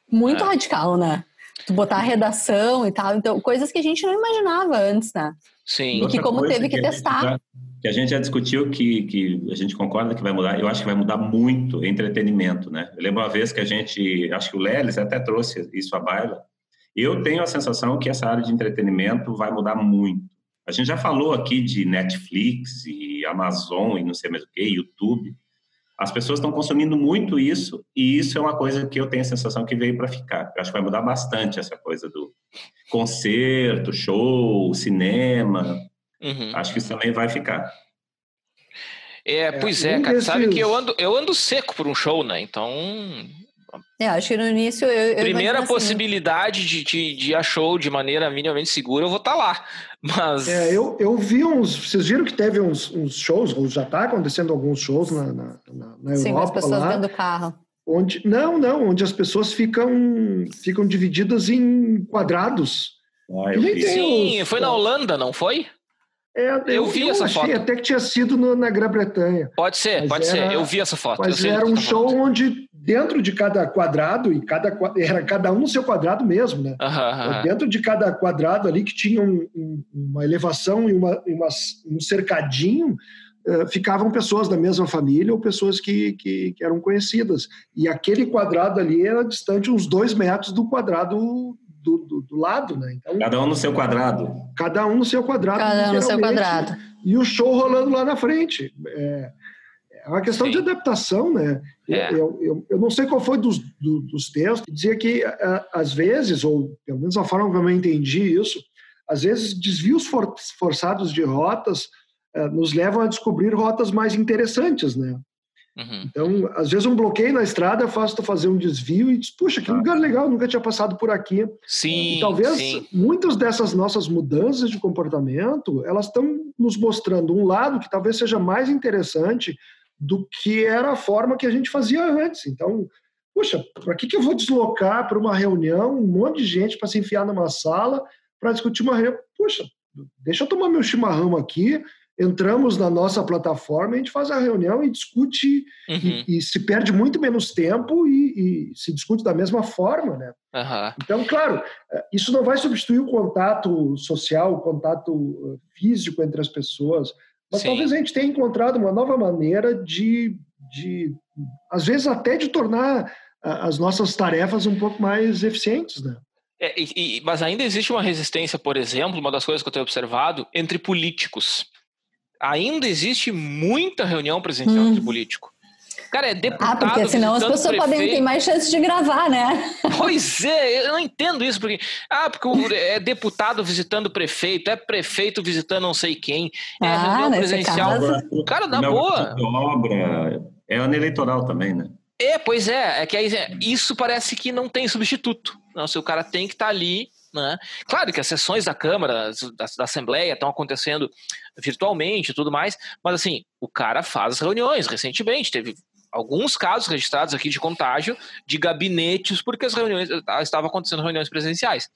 muito é. radical, né? Tu botar a redação e tal, então coisas que a gente não imaginava antes, né? Sim. E que como teve que, que testar que a gente já discutiu que, que a gente concorda que vai mudar, eu acho que vai mudar muito entretenimento, né? Eu lembro uma vez que a gente, acho que o Lelis até trouxe isso à baila, eu tenho a sensação que essa área de entretenimento vai mudar muito. A gente já falou aqui de Netflix e Amazon e não sei mais o que, YouTube. As pessoas estão consumindo muito isso e isso é uma coisa que eu tenho a sensação que veio para ficar. Eu acho que vai mudar bastante essa coisa do concerto, show, cinema. Uhum. Acho que isso também vai ficar. É, é pois é, cara. Sabe que eu ando, eu ando seco por um show, né? Então. É, acho que no início eu. eu Primeira assim, possibilidade de, de, de ir a show de maneira minimamente segura, eu vou estar tá lá. Mas. É, eu, eu vi uns. Vocês viram que teve uns, uns shows, ou já está acontecendo alguns shows na, na, na, na Sim, Europa. Sim, as pessoas lá. dentro do carro. onde não, não, onde as pessoas ficam ficam divididas em quadrados. Ah, eu vi. Sim, os, foi na Holanda, não foi? É, eu, eu, vi eu essa foto. até que tinha sido no, na Grã-Bretanha. Pode ser, pode era, ser. Eu vi essa foto. Mas era um show falando. onde dentro de cada quadrado e cada era cada um no seu quadrado mesmo, né? Dentro de cada quadrado ali que tinha um, um, uma elevação e uma, uma, um cercadinho uh, ficavam pessoas da mesma família ou pessoas que, que, que, eram conhecidas. E aquele quadrado ali era distante uns dois metros do quadrado do, do, do, lado, né? Então, cada um no seu quadrado. Cada um no seu quadrado. Cada um no seu quadrado. E o show rolando lá na frente. É, é uma questão Sim. de adaptação, né? É. Eu, eu, eu, não sei qual foi dos, do, dos textos, dizia que às vezes, ou pelo menos a forma como eu entendi isso, às vezes desvios for, forçados de rotas uh, nos levam a descobrir rotas mais interessantes, né? Uhum. Então, às vezes um bloqueio na estrada faz tu fazer um desvio e diz, puxa, que lugar legal, nunca tinha passado por aqui. Sim, e talvez sim. muitas dessas nossas mudanças de comportamento, elas estão nos mostrando um lado que talvez seja mais interessante do que era a forma que a gente fazia antes. Então, puxa, para que, que eu vou deslocar para uma reunião um monte de gente para se enfiar numa sala para discutir uma reunião? Puxa, deixa eu tomar meu chimarrão aqui, entramos na nossa plataforma, a gente faz a reunião e discute uhum. e, e, se perde muito menos tempo e, e, se discute da mesma forma, né? Uhum. Então, claro, eh, isso não vai substituir o contato social, o contato eh, físico entre as pessoas, mas Sim. talvez a gente tenha encontrado uma nova maneira de, de, às vezes até de tornar as nossas tarefas um pouco mais eficientes, né? É, e, mas ainda existe uma resistência, por exemplo, uma das coisas que eu tenho observado, entre políticos ainda existe muita reunião presencial hum. entre político. Cara, é deputado. Ah, porque senão as pessoas prefeito. podem ter mais chance de gravar, né? Pois é, eu não entendo isso, porque. Ah, porque é deputado visitando prefeito, é prefeito visitando não sei quem, é ah, reunião presencial. Caso... Cara, na boa. Obra, é ano eleitoral também, né? É, pois é, é que aí, isso parece que não tem substituto. Não, se o cara tem que estar tá ali né? Claro que as sessões da Câmara, da, da Assembleia estão acontecendo virtualmente e tudo mais, mas assim, o cara faz as reuniões. Recentemente teve alguns casos registrados aqui de contágio de gabinetes, porque as reuniões ah, estavam acontecendo reuniões presenciais.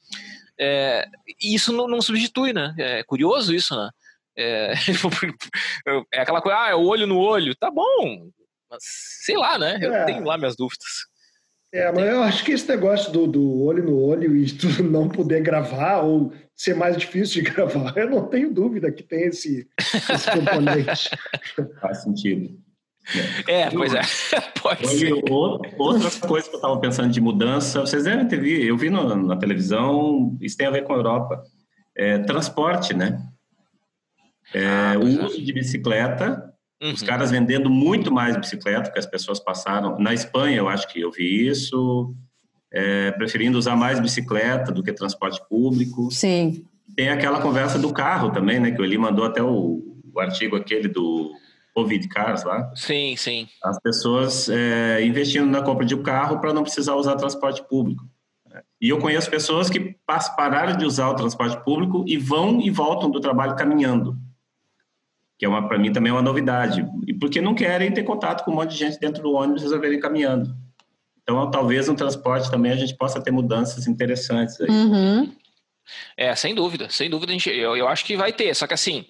É, isso não, não, substitui, né? É curioso isso, né? É, é, aquela coisa, ah, é o olho no olho. Tá bom, mas sei lá, né? Eu é. tenho lá minhas dúvidas. É, mas eu acho que esse negócio do, do olho no olho e tu não poder gravar ou ser mais difícil de gravar, eu não tenho dúvida que tem esse, esse componente. Faz sentido. É, pois é. Pode ser. Outra coisa que eu estava pensando de mudança, vocês devem ter visto, eu vi no, na televisão, isso tem a ver com a Europa. É, transporte, né? É, ah, o é. uso de bicicleta Uhum. Os caras vendendo muito mais bicicleta que as pessoas passaram. Na Espanha, eu acho que eu vi isso. É, preferindo usar mais bicicleta do que transporte público. Sim. Tem aquela conversa do carro também, né? Que o Eli mandou até o, o artigo aquele do Covid Cars lá. Sim, sim. As pessoas é, investindo na compra de um carro para não precisar usar transporte público. E eu conheço pessoas que pararam de usar o transporte público e vão e voltam do trabalho caminhando que é uma para mim também é uma novidade e porque não querem ter contato com um monte de gente dentro do ônibus resolverem caminhando então talvez no transporte também a gente possa ter mudanças interessantes aí. Uhum. é sem dúvida sem dúvida a gente, eu, eu acho que vai ter só que assim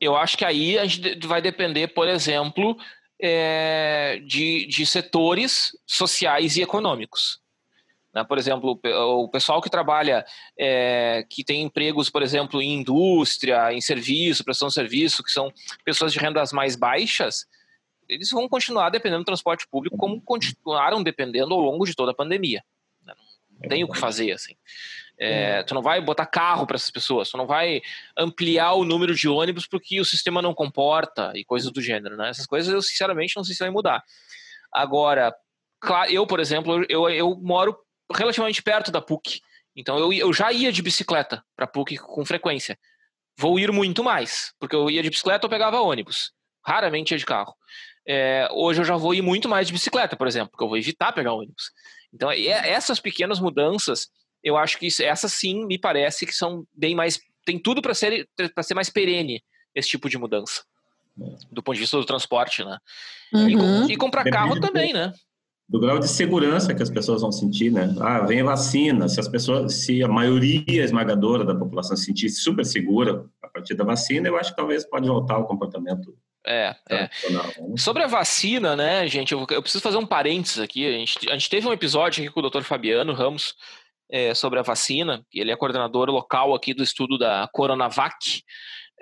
eu acho que aí a gente vai depender por exemplo é, de, de setores sociais e econômicos né? Por exemplo, o pessoal que trabalha, é, que tem empregos, por exemplo, em indústria, em serviço, prestação de serviço, que são pessoas de rendas mais baixas, eles vão continuar dependendo do transporte público como continuaram dependendo ao longo de toda a pandemia. Né? Não tem o que fazer, assim. É, tu não vai botar carro para essas pessoas, tu não vai ampliar o número de ônibus porque o sistema não comporta e coisas do gênero, né? Essas coisas eu sinceramente não sei se vai mudar. Agora, eu, por exemplo, eu, eu moro relativamente perto da PUC. Então eu, eu já ia de bicicleta para PUC com frequência. Vou ir muito mais, porque eu ia de bicicleta ou pegava ônibus. Raramente ia de carro. É, hoje eu já vou ir muito mais de bicicleta, por exemplo, porque eu vou evitar pegar ônibus. Então, essas pequenas mudanças, eu acho que isso, essas sim me parece que são bem mais. Tem tudo para ser, ser mais perene esse tipo de mudança. Do ponto de vista do transporte, né? Uhum. E, e comprar carro também, né? Do grau de segurança que as pessoas vão sentir, né? Ah, vem a vacina. Se as pessoas, se a maioria esmagadora da população se sentir super segura a partir da vacina, eu acho que talvez pode voltar ao comportamento é, é. Né? Sobre a vacina, né, gente, eu, eu, preciso fazer um parênteses aqui. A gente, a gente teve um episódio aqui com o Dr. Fabiano Ramos é, sobre a vacina, ele é coordenador local aqui do estudo da Coronavac.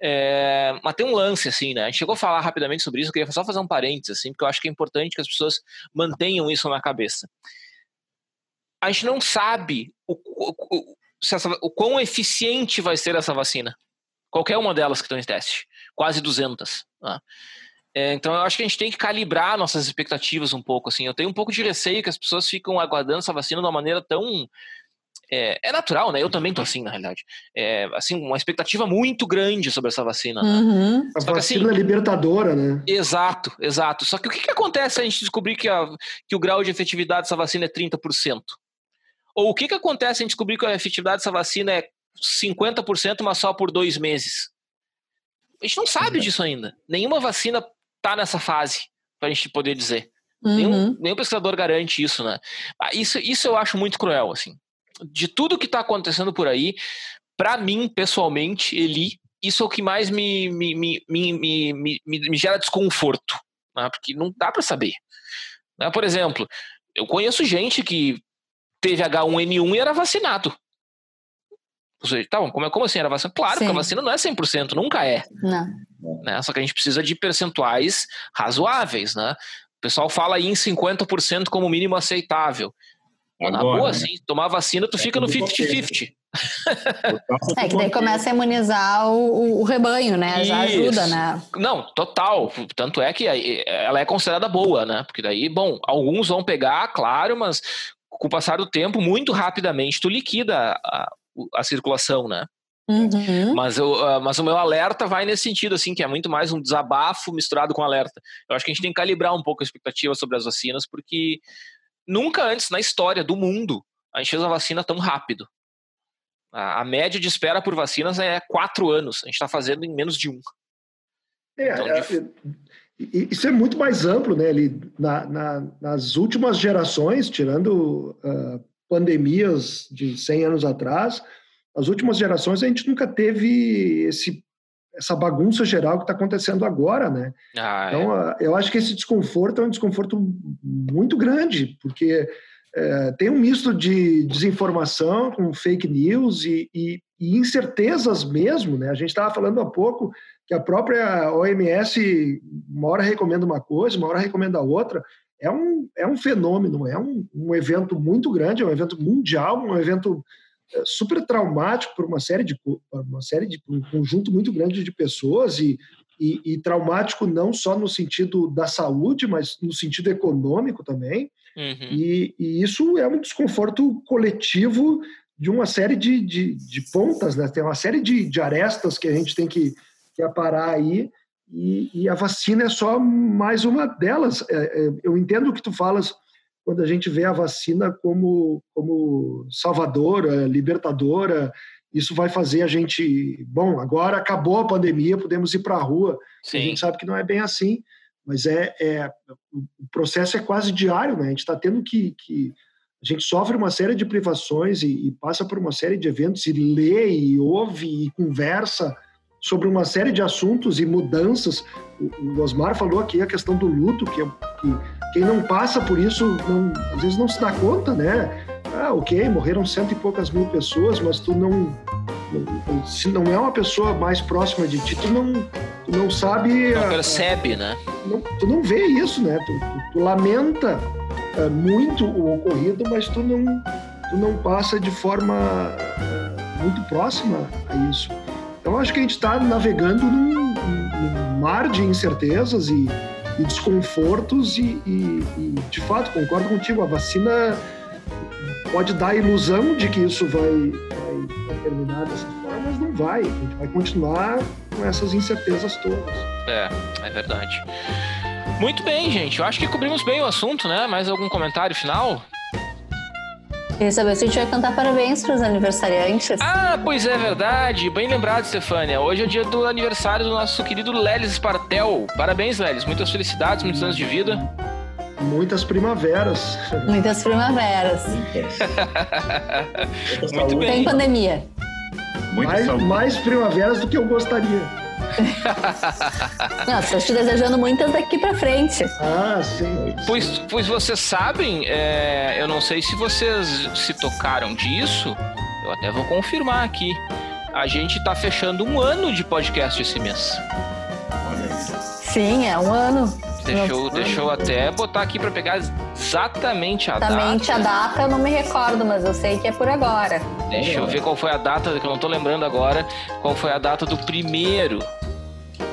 É, mas tem um lance, assim, né? A gente chegou a falar rapidamente sobre isso, eu queria só fazer um parênteses, assim, porque eu acho que é importante que as pessoas mantenham isso na cabeça. A gente não sabe o, o, o, essa, o quão eficiente vai ser essa vacina. Qualquer uma delas que estão em teste. Quase 200. Né? É, então eu acho que a gente tem que calibrar nossas expectativas um pouco, assim. Eu tenho um pouco de receio que as pessoas ficam aguardando essa vacina de uma maneira tão é, é, natural, né? Eu também tô assim, na realidade. É, assim, uma expectativa muito grande sobre essa vacina. Né? Uhum. A vacina assim, é libertadora, né? Exato, exato. Só que o que, que acontece se a gente descobrir que, a, que o grau de efetividade dessa vacina é 30%? Ou o que, que acontece se a gente descobrir que a efetividade dessa vacina é 50%, mas só por dois meses? A gente não sabe uhum. disso ainda. Nenhuma vacina tá nessa fase, pra gente poder dizer. Uhum. Nenhum, nenhum pesquisador garante isso, né? Ah, isso, isso eu acho muito cruel, assim de tudo que está acontecendo por aí, para mim, pessoalmente, Eli, isso é o que mais me, me, me, me, me, me, gera desconforto, né? porque não dá para saber. Né? Por exemplo, eu conheço gente que teve H1N1 e era vacinado. Ou seja, tá, como, como assim era vacina? Claro, Sim. porque a vacina não é 100%, nunca é. Não. Né? Só que a gente precisa de percentuais razoáveis, né? O pessoal fala aí em 50% como mínimo aceitável. Agora, Na boa, né? sim. Tomar vacina, tu é fica no 50-50. É que daí começa a imunizar o, o rebanho, né? Já Isso. ajuda, né? Não, total. Tanto é que ela é considerada boa, né? Porque daí, bom, alguns vão pegar, claro, mas com o passar do tempo, muito rapidamente, tu liquida a, a circulação, né? Uhum. Mas, eu, ah, mas o meu alerta vai nesse sentido, assim, que é muito mais um desabafo misturado com alerta. Eu acho que a gente tem que calibrar um pouco a expectativa sobre as vacinas, porque Nunca antes na história do mundo a gente fez uma vacina tão rápido. A, a média de espera por vacinas é quatro anos. A gente está fazendo em menos de um. É, então, é, de... Isso é muito mais amplo, né? Na, na, nas últimas gerações, tirando uh, pandemias de 100 anos atrás, as últimas gerações a gente nunca teve esse essa bagunça geral que está acontecendo agora, né? Ah, então, é. eu acho que esse desconforto é um desconforto muito grande, porque é, tem um misto de desinformação com fake news e, e, e incertezas mesmo, né? A gente estava falando há pouco que a própria OMS uma hora recomenda uma coisa, uma hora recomenda outra. É um, é um fenômeno, é um, um evento muito grande, é um evento mundial, um evento super traumático para uma série de uma série de um conjunto muito grande de pessoas e, e, e, traumático não só no sentido da saúde, mas no sentido econômico também. Uhum. E, e, isso é um desconforto coletivo de uma série de, de, de pontas, né? Tem uma série de, de, arestas que a gente tem que, que aparar aí. E, e a vacina é só mais uma delas. É, é, eu entendo o que tu falas quando a gente vê a vacina como, como salvadora, libertadora, isso vai fazer a gente, bom, agora acabou a pandemia, podemos ir para a rua. Sim. A gente sabe que não é bem assim, mas é, é o processo é quase diário, né? A gente está tendo que, que a gente sofre uma série de privações e, e, passa por uma série de eventos e lê e ouve e conversa sobre uma série de assuntos e mudanças. O, o Osmar falou aqui a questão do luto, que, é, que quem não passa por isso, não, às vezes não se dá conta, né? Ah, ok, morreram cento e poucas mil pessoas, mas tu não, não se não é uma pessoa mais próxima de ti, tu não, tu não sabe. Não percebe, a, né? Não, tu não vê isso, né? Tu, tu, tu lamenta uh, muito o ocorrido, mas tu não, tu não passa de forma uh, muito próxima a isso. Então acho que a gente está navegando num, num mar de incertezas e e desconfortos e, e, e, de fato, concordo contigo, a vacina pode dar a ilusão de que isso vai, vai, terminar dessa forma, mas não vai. A gente vai continuar com essas incertezas todas. É, é verdade. Muito bem, gente. Eu acho que cobrimos bem o assunto, né? Mais algum comentário final? Queria saber se a gente vai cantar parabéns para os aniversariantes. Ah, pois é verdade. Bem lembrado, Stefânia. Hoje é o dia do aniversário do nosso querido Lelis Spartel. Parabéns, Lelis. Muitas felicidades, muitos anos de vida. Muitas primaveras. Muitas primaveras. Muito bem. Sem pandemia. Muita Mais, saúde. mais primaveras do que eu gostaria. Não, estou te desejando muitas daqui pra frente. Ah, sim. Pois, pois vocês sabem, é, eu não sei se vocês se tocaram disso, eu até vou confirmar aqui. A gente tá fechando um ano de podcast esse mês. Sim, é um ano. Deixa eu, Nossa. deixa eu até botar aqui pra pegar exatamente a Exatamente a data. data eu não me recordo, mas eu sei que é por agora. Deixa eu ver qual foi a data, que eu não tô lembrando agora, qual foi a data do primeiro.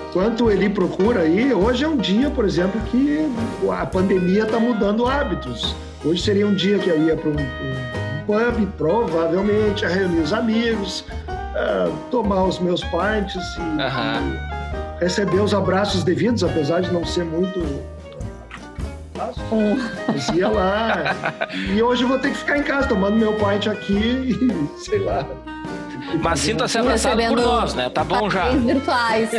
Enquanto ele procura aí, hoje é um dia, por exemplo, que a pandemia está mudando hábitos. Hoje seria um dia que eu ia para um, um pub, provavelmente, a reunir os amigos, ah, tomar os meus pints e. receber os abraços devidos, apesar de não ser muito. Um, Mas ia lá. e hoje eu vou ter que ficar em casa tomando meu pint aqui e sei lá. Mas sinta-se abraçado por recebendo nós, né? Tá bom já. parabéns virtuais.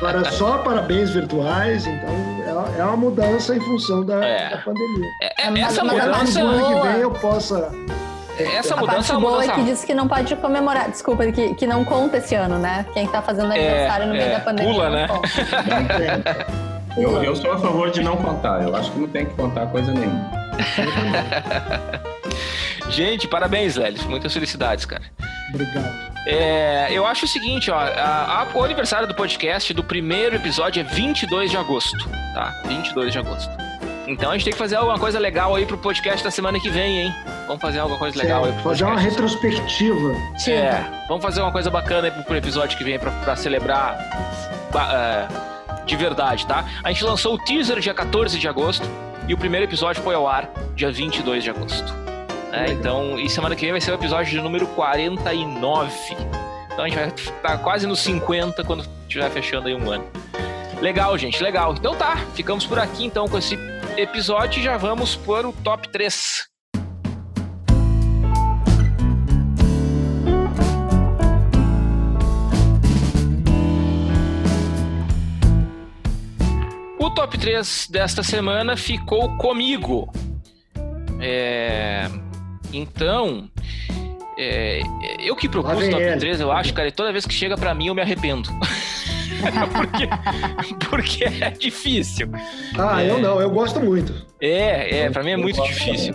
Para só parabéns virtuais, então é, é uma mudança em função da, É. da pandemia. É- é- Mas- essa mas a Ano parte mudança, que vem eu possa. Essa A mudança parte é uma boa é mudança que diz que não pode comemorar. Desculpa, que, que não conta esse ano, né? Quem tá fazendo aniversário no meio é, da pandemia. pula, não né? conta. Eu, eu sou a favor de não contar. Eu acho que não tem que contar coisa nenhuma. Gente, parabéns, Lelis. Muitas felicidades, cara. Obrigado. É, eu acho o seguinte, ó, a- a- o aniversário do podcast do primeiro episódio é 22 de agosto, tá? 22 de agosto. Então a gente tem que fazer alguma coisa legal aí pro podcast da semana que vem, hein? Vamos fazer alguma coisa legal aí pro Fazer uma podcast. retrospectiva. É, vamos fazer uma coisa bacana aí pro, episódio que vem pra, pra celebrar é, de verdade, tá? A gente lançou o teaser dia 14 de agosto e o primeiro episódio foi ao ar dia 22 de agosto. É, então, e semana que vem vai ser o episódio de número 49. Então a gente vai estar quase nos 50 quando estiver fechando aí um ano. Legal, gente, legal. Então tá, ficamos por aqui então com esse episódio e já vamos para o top 3. O top 3 desta semana ficou comigo. É, Então, é, eu que propus o top ele. 3, eu acho, cara, e toda vez que chega pra mim eu me arrependo. porque, porque é difícil. Ah, É. eu não, eu gosto muito. É, é, pra mim é muito difícil.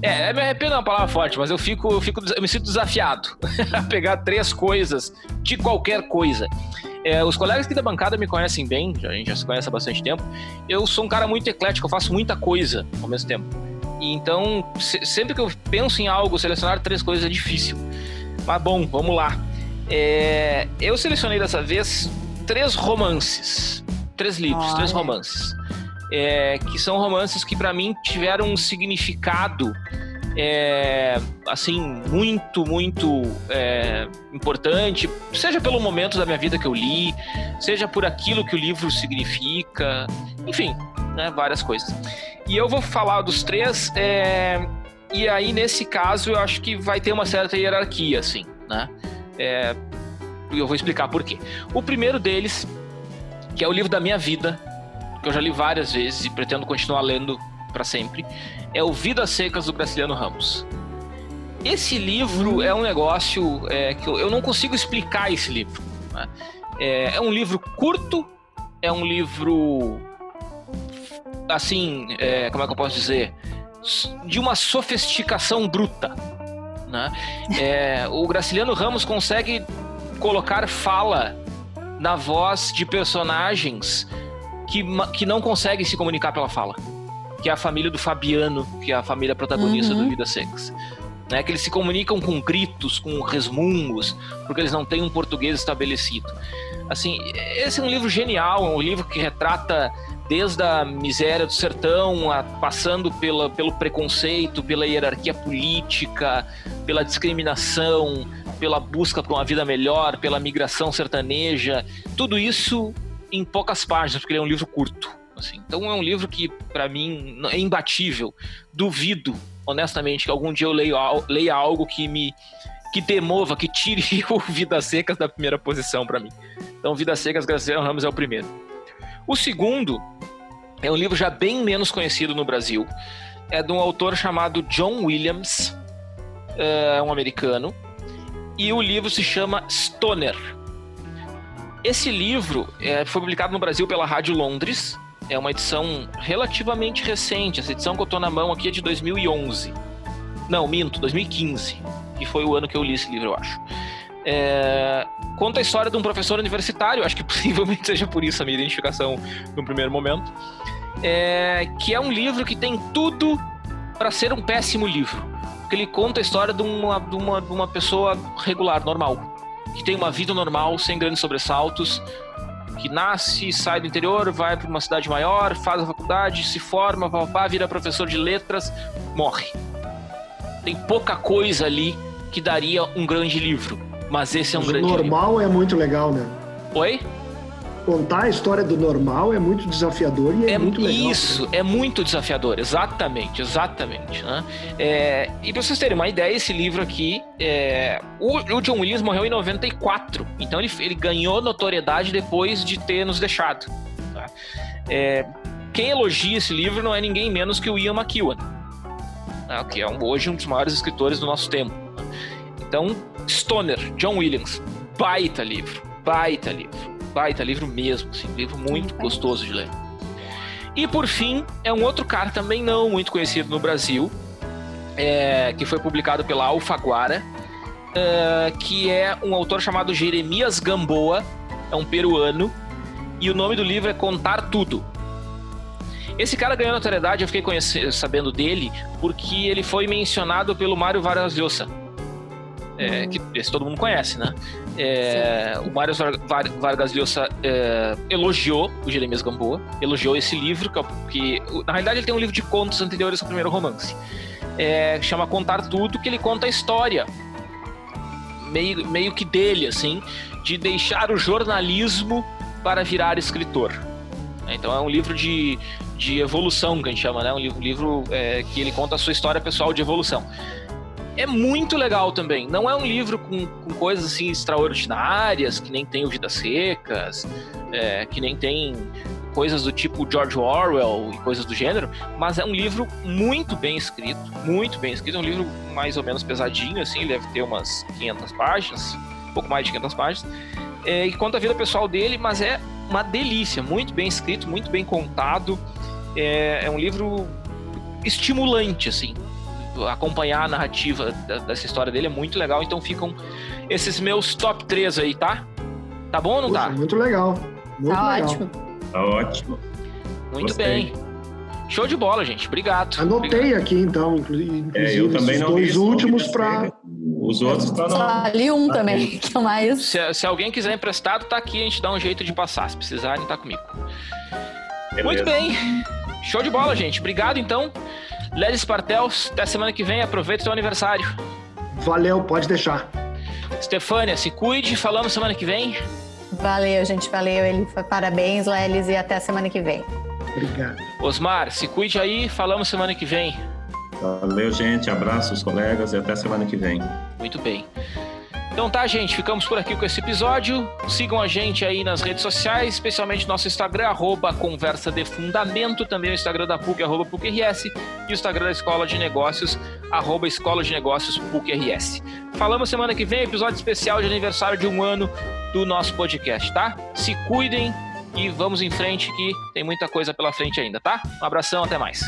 É, me arrependo é uma palavra forte, mas eu fico, eu fico, eu me sinto desafiado a pegar três coisas de qualquer coisa. É, os colegas aqui da bancada me conhecem bem, a gente já se conhece há bastante tempo. Eu sou um cara muito eclético, eu faço muita coisa ao mesmo tempo. Então, se- sempre que eu penso em algo, selecionar três coisas é difícil. Mas bom, vamos lá. É, eu selecionei dessa vez três romances, três livros, três Olha. romances. É, que são romances que para mim tiveram um significado é, assim muito muito é, importante seja pelo momento da minha vida que eu li seja por aquilo que o livro significa enfim né, várias coisas. E eu vou falar dos três é, e aí nesse caso eu acho que vai ter uma certa hierarquia assim né? É, e eu vou explicar por quê o primeiro deles que é o livro da minha vida que eu já li várias vezes e pretendo continuar lendo para sempre, é o Vidas Secas do Graciliano Ramos. Esse livro é um negócio é, que eu, eu não consigo explicar esse livro. né? É, é um livro curto, é um livro assim, é, como é que eu posso dizer, de uma sofisticação bruta. Né? É, o Graciliano Ramos consegue colocar fala na voz de personagens que, que não conseguem se comunicar pela fala. Que é a família do Fabiano, que é a família protagonista Uhum. do Vidas Secas. Né, que eles se comunicam com gritos, com resmungos, porque eles não têm um português estabelecido. Assim, esse é um livro genial, é um livro que retrata desde a miséria do sertão, a- passando pela, pelo preconceito, pela hierarquia política, pela discriminação, pela busca por uma vida melhor, pela migração sertaneja, tudo isso em poucas páginas, porque ele é um livro curto. assim. Então é um livro que, para mim, é imbatível. Duvido, honestamente, que algum dia eu leio, al- leia algo que me que demova, que tire o Vidas Secas da primeira posição para mim. Então, Vidas Secas, Graciano Ramos é o primeiro. O segundo É um livro já bem menos conhecido no Brasil. É de um autor chamado John Williams, é um americano, e o livro se chama Stoner. Esse livro é, foi publicado no Brasil pela Rádio Londres. É uma edição relativamente recente. Essa edição que eu estou na mão aqui é de 2011. Não, minto, 2015. Que foi o ano que eu li esse livro, eu acho. É, conta a história de um professor universitário, acho que possivelmente seja por isso a minha identificação no primeiro momento. É, que é um livro que tem tudo para ser um péssimo livro. Porque ele conta a história de uma, de uma, de uma pessoa regular, normal que tem uma vida normal, sem grandes sobressaltos, que nasce, sai do interior, vai para uma cidade maior, faz a faculdade, se forma, papá, vira professor de letras, morre. Tem pouca coisa ali que daria um grande livro, mas esse é um mas grande livro. O normal é muito legal, né? Oi? Contar a história do normal é muito desafiador e é, é muito legal. Isso, né? é muito desafiador, exatamente, exatamente. Né? É, e para vocês terem uma ideia, esse livro aqui, é, o, o, John Williams morreu em 94, então ele, ele ganhou notoriedade depois de ter nos deixado. Tá? É, quem elogia esse livro não é ninguém menos que o Ian McEwan, né? que é um, hoje um dos maiores escritores do nosso tempo. Então, Stoner, John Williams, baita livro, baita livro baita livro mesmo, assim, livro muito gostoso de ler. E por fim, é um outro cara também não muito conhecido no Brasil, é, que foi publicado pela Alfaguara, é, que é um autor chamado Jeremias Gamboa, é um peruano, e o nome do livro é Contar Tudo. Esse cara ganhou notoriedade, eu fiquei sabendo dele, porque ele foi mencionado pelo Mário Vargas Llosa é, que esse todo mundo conhece, né? É, o Mário Vargas Llosa é, elogiou o Jeremias Gamboa, elogiou esse livro, que, que, na realidade ele tem um livro de contos anteriores ao primeiro romance, é, chama Contar Tudo, que ele conta a história, meio, meio que dele, assim, de deixar o jornalismo para virar escritor. Então é um livro de, de evolução que a gente chama, né? Um livro, um livro é, que ele conta a sua história pessoal de evolução é muito legal também. Não é um livro com, com coisas assim extraordinárias, que nem tem o Vidas Secas, é, que nem tem coisas do tipo George Orwell e coisas do gênero, mas é um livro muito bem escrito, muito bem escrito. É um livro mais ou menos pesadinho, assim, deve ter umas 500 páginas, um pouco mais de 500 páginas, é, e conta a vida pessoal dele, mas é uma delícia, muito bem escrito, muito bem contado. É, é um livro estimulante, assim, acompanhar a narrativa dessa história dele é muito legal. Então ficam esses meus top 3 aí, tá? Tá bom ou não tá? Muito legal. Muito tá legal. ótimo. Tá ótimo. Muito Gostei. bem. Show de bola, gente. Obrigado. Anotei Obrigado. aqui, então, inclusive, é, eu também não dois últimos para. Os outros Só ali um também, que é mais. Se, se, alguém quiser emprestado, tá aqui, a gente dá um jeito de passar. Se precisarem, tá comigo. Beleza. Muito bem. Show de bola, gente. Obrigado, então. Lelis Spartels, até semana que vem. Aproveita o seu aniversário. Valeu, pode deixar. Stefânia, se cuide. Falamos semana que vem. Valeu, gente. Valeu. Ele parabéns, Lelis, e até semana que vem. Obrigado. Osmar, se cuide aí. Falamos semana que vem. Valeu, gente. Abraços, colegas, e até semana que vem. Muito bem. Então tá, gente, ficamos por aqui com esse episódio. Sigam a gente aí nas redes sociais, especialmente nosso Instagram, arroba Conversa de Fundamento, também o Instagram da PUC, arroba PUCRS, e o Instagram da Escola de Negócios, arroba Escola de Negócios PUCRS. Falamos semana que vem, episódio especial de aniversário de um ano do nosso podcast, tá? Se cuidem e vamos em frente que tem muita coisa pela frente ainda, tá? Um abração, até mais.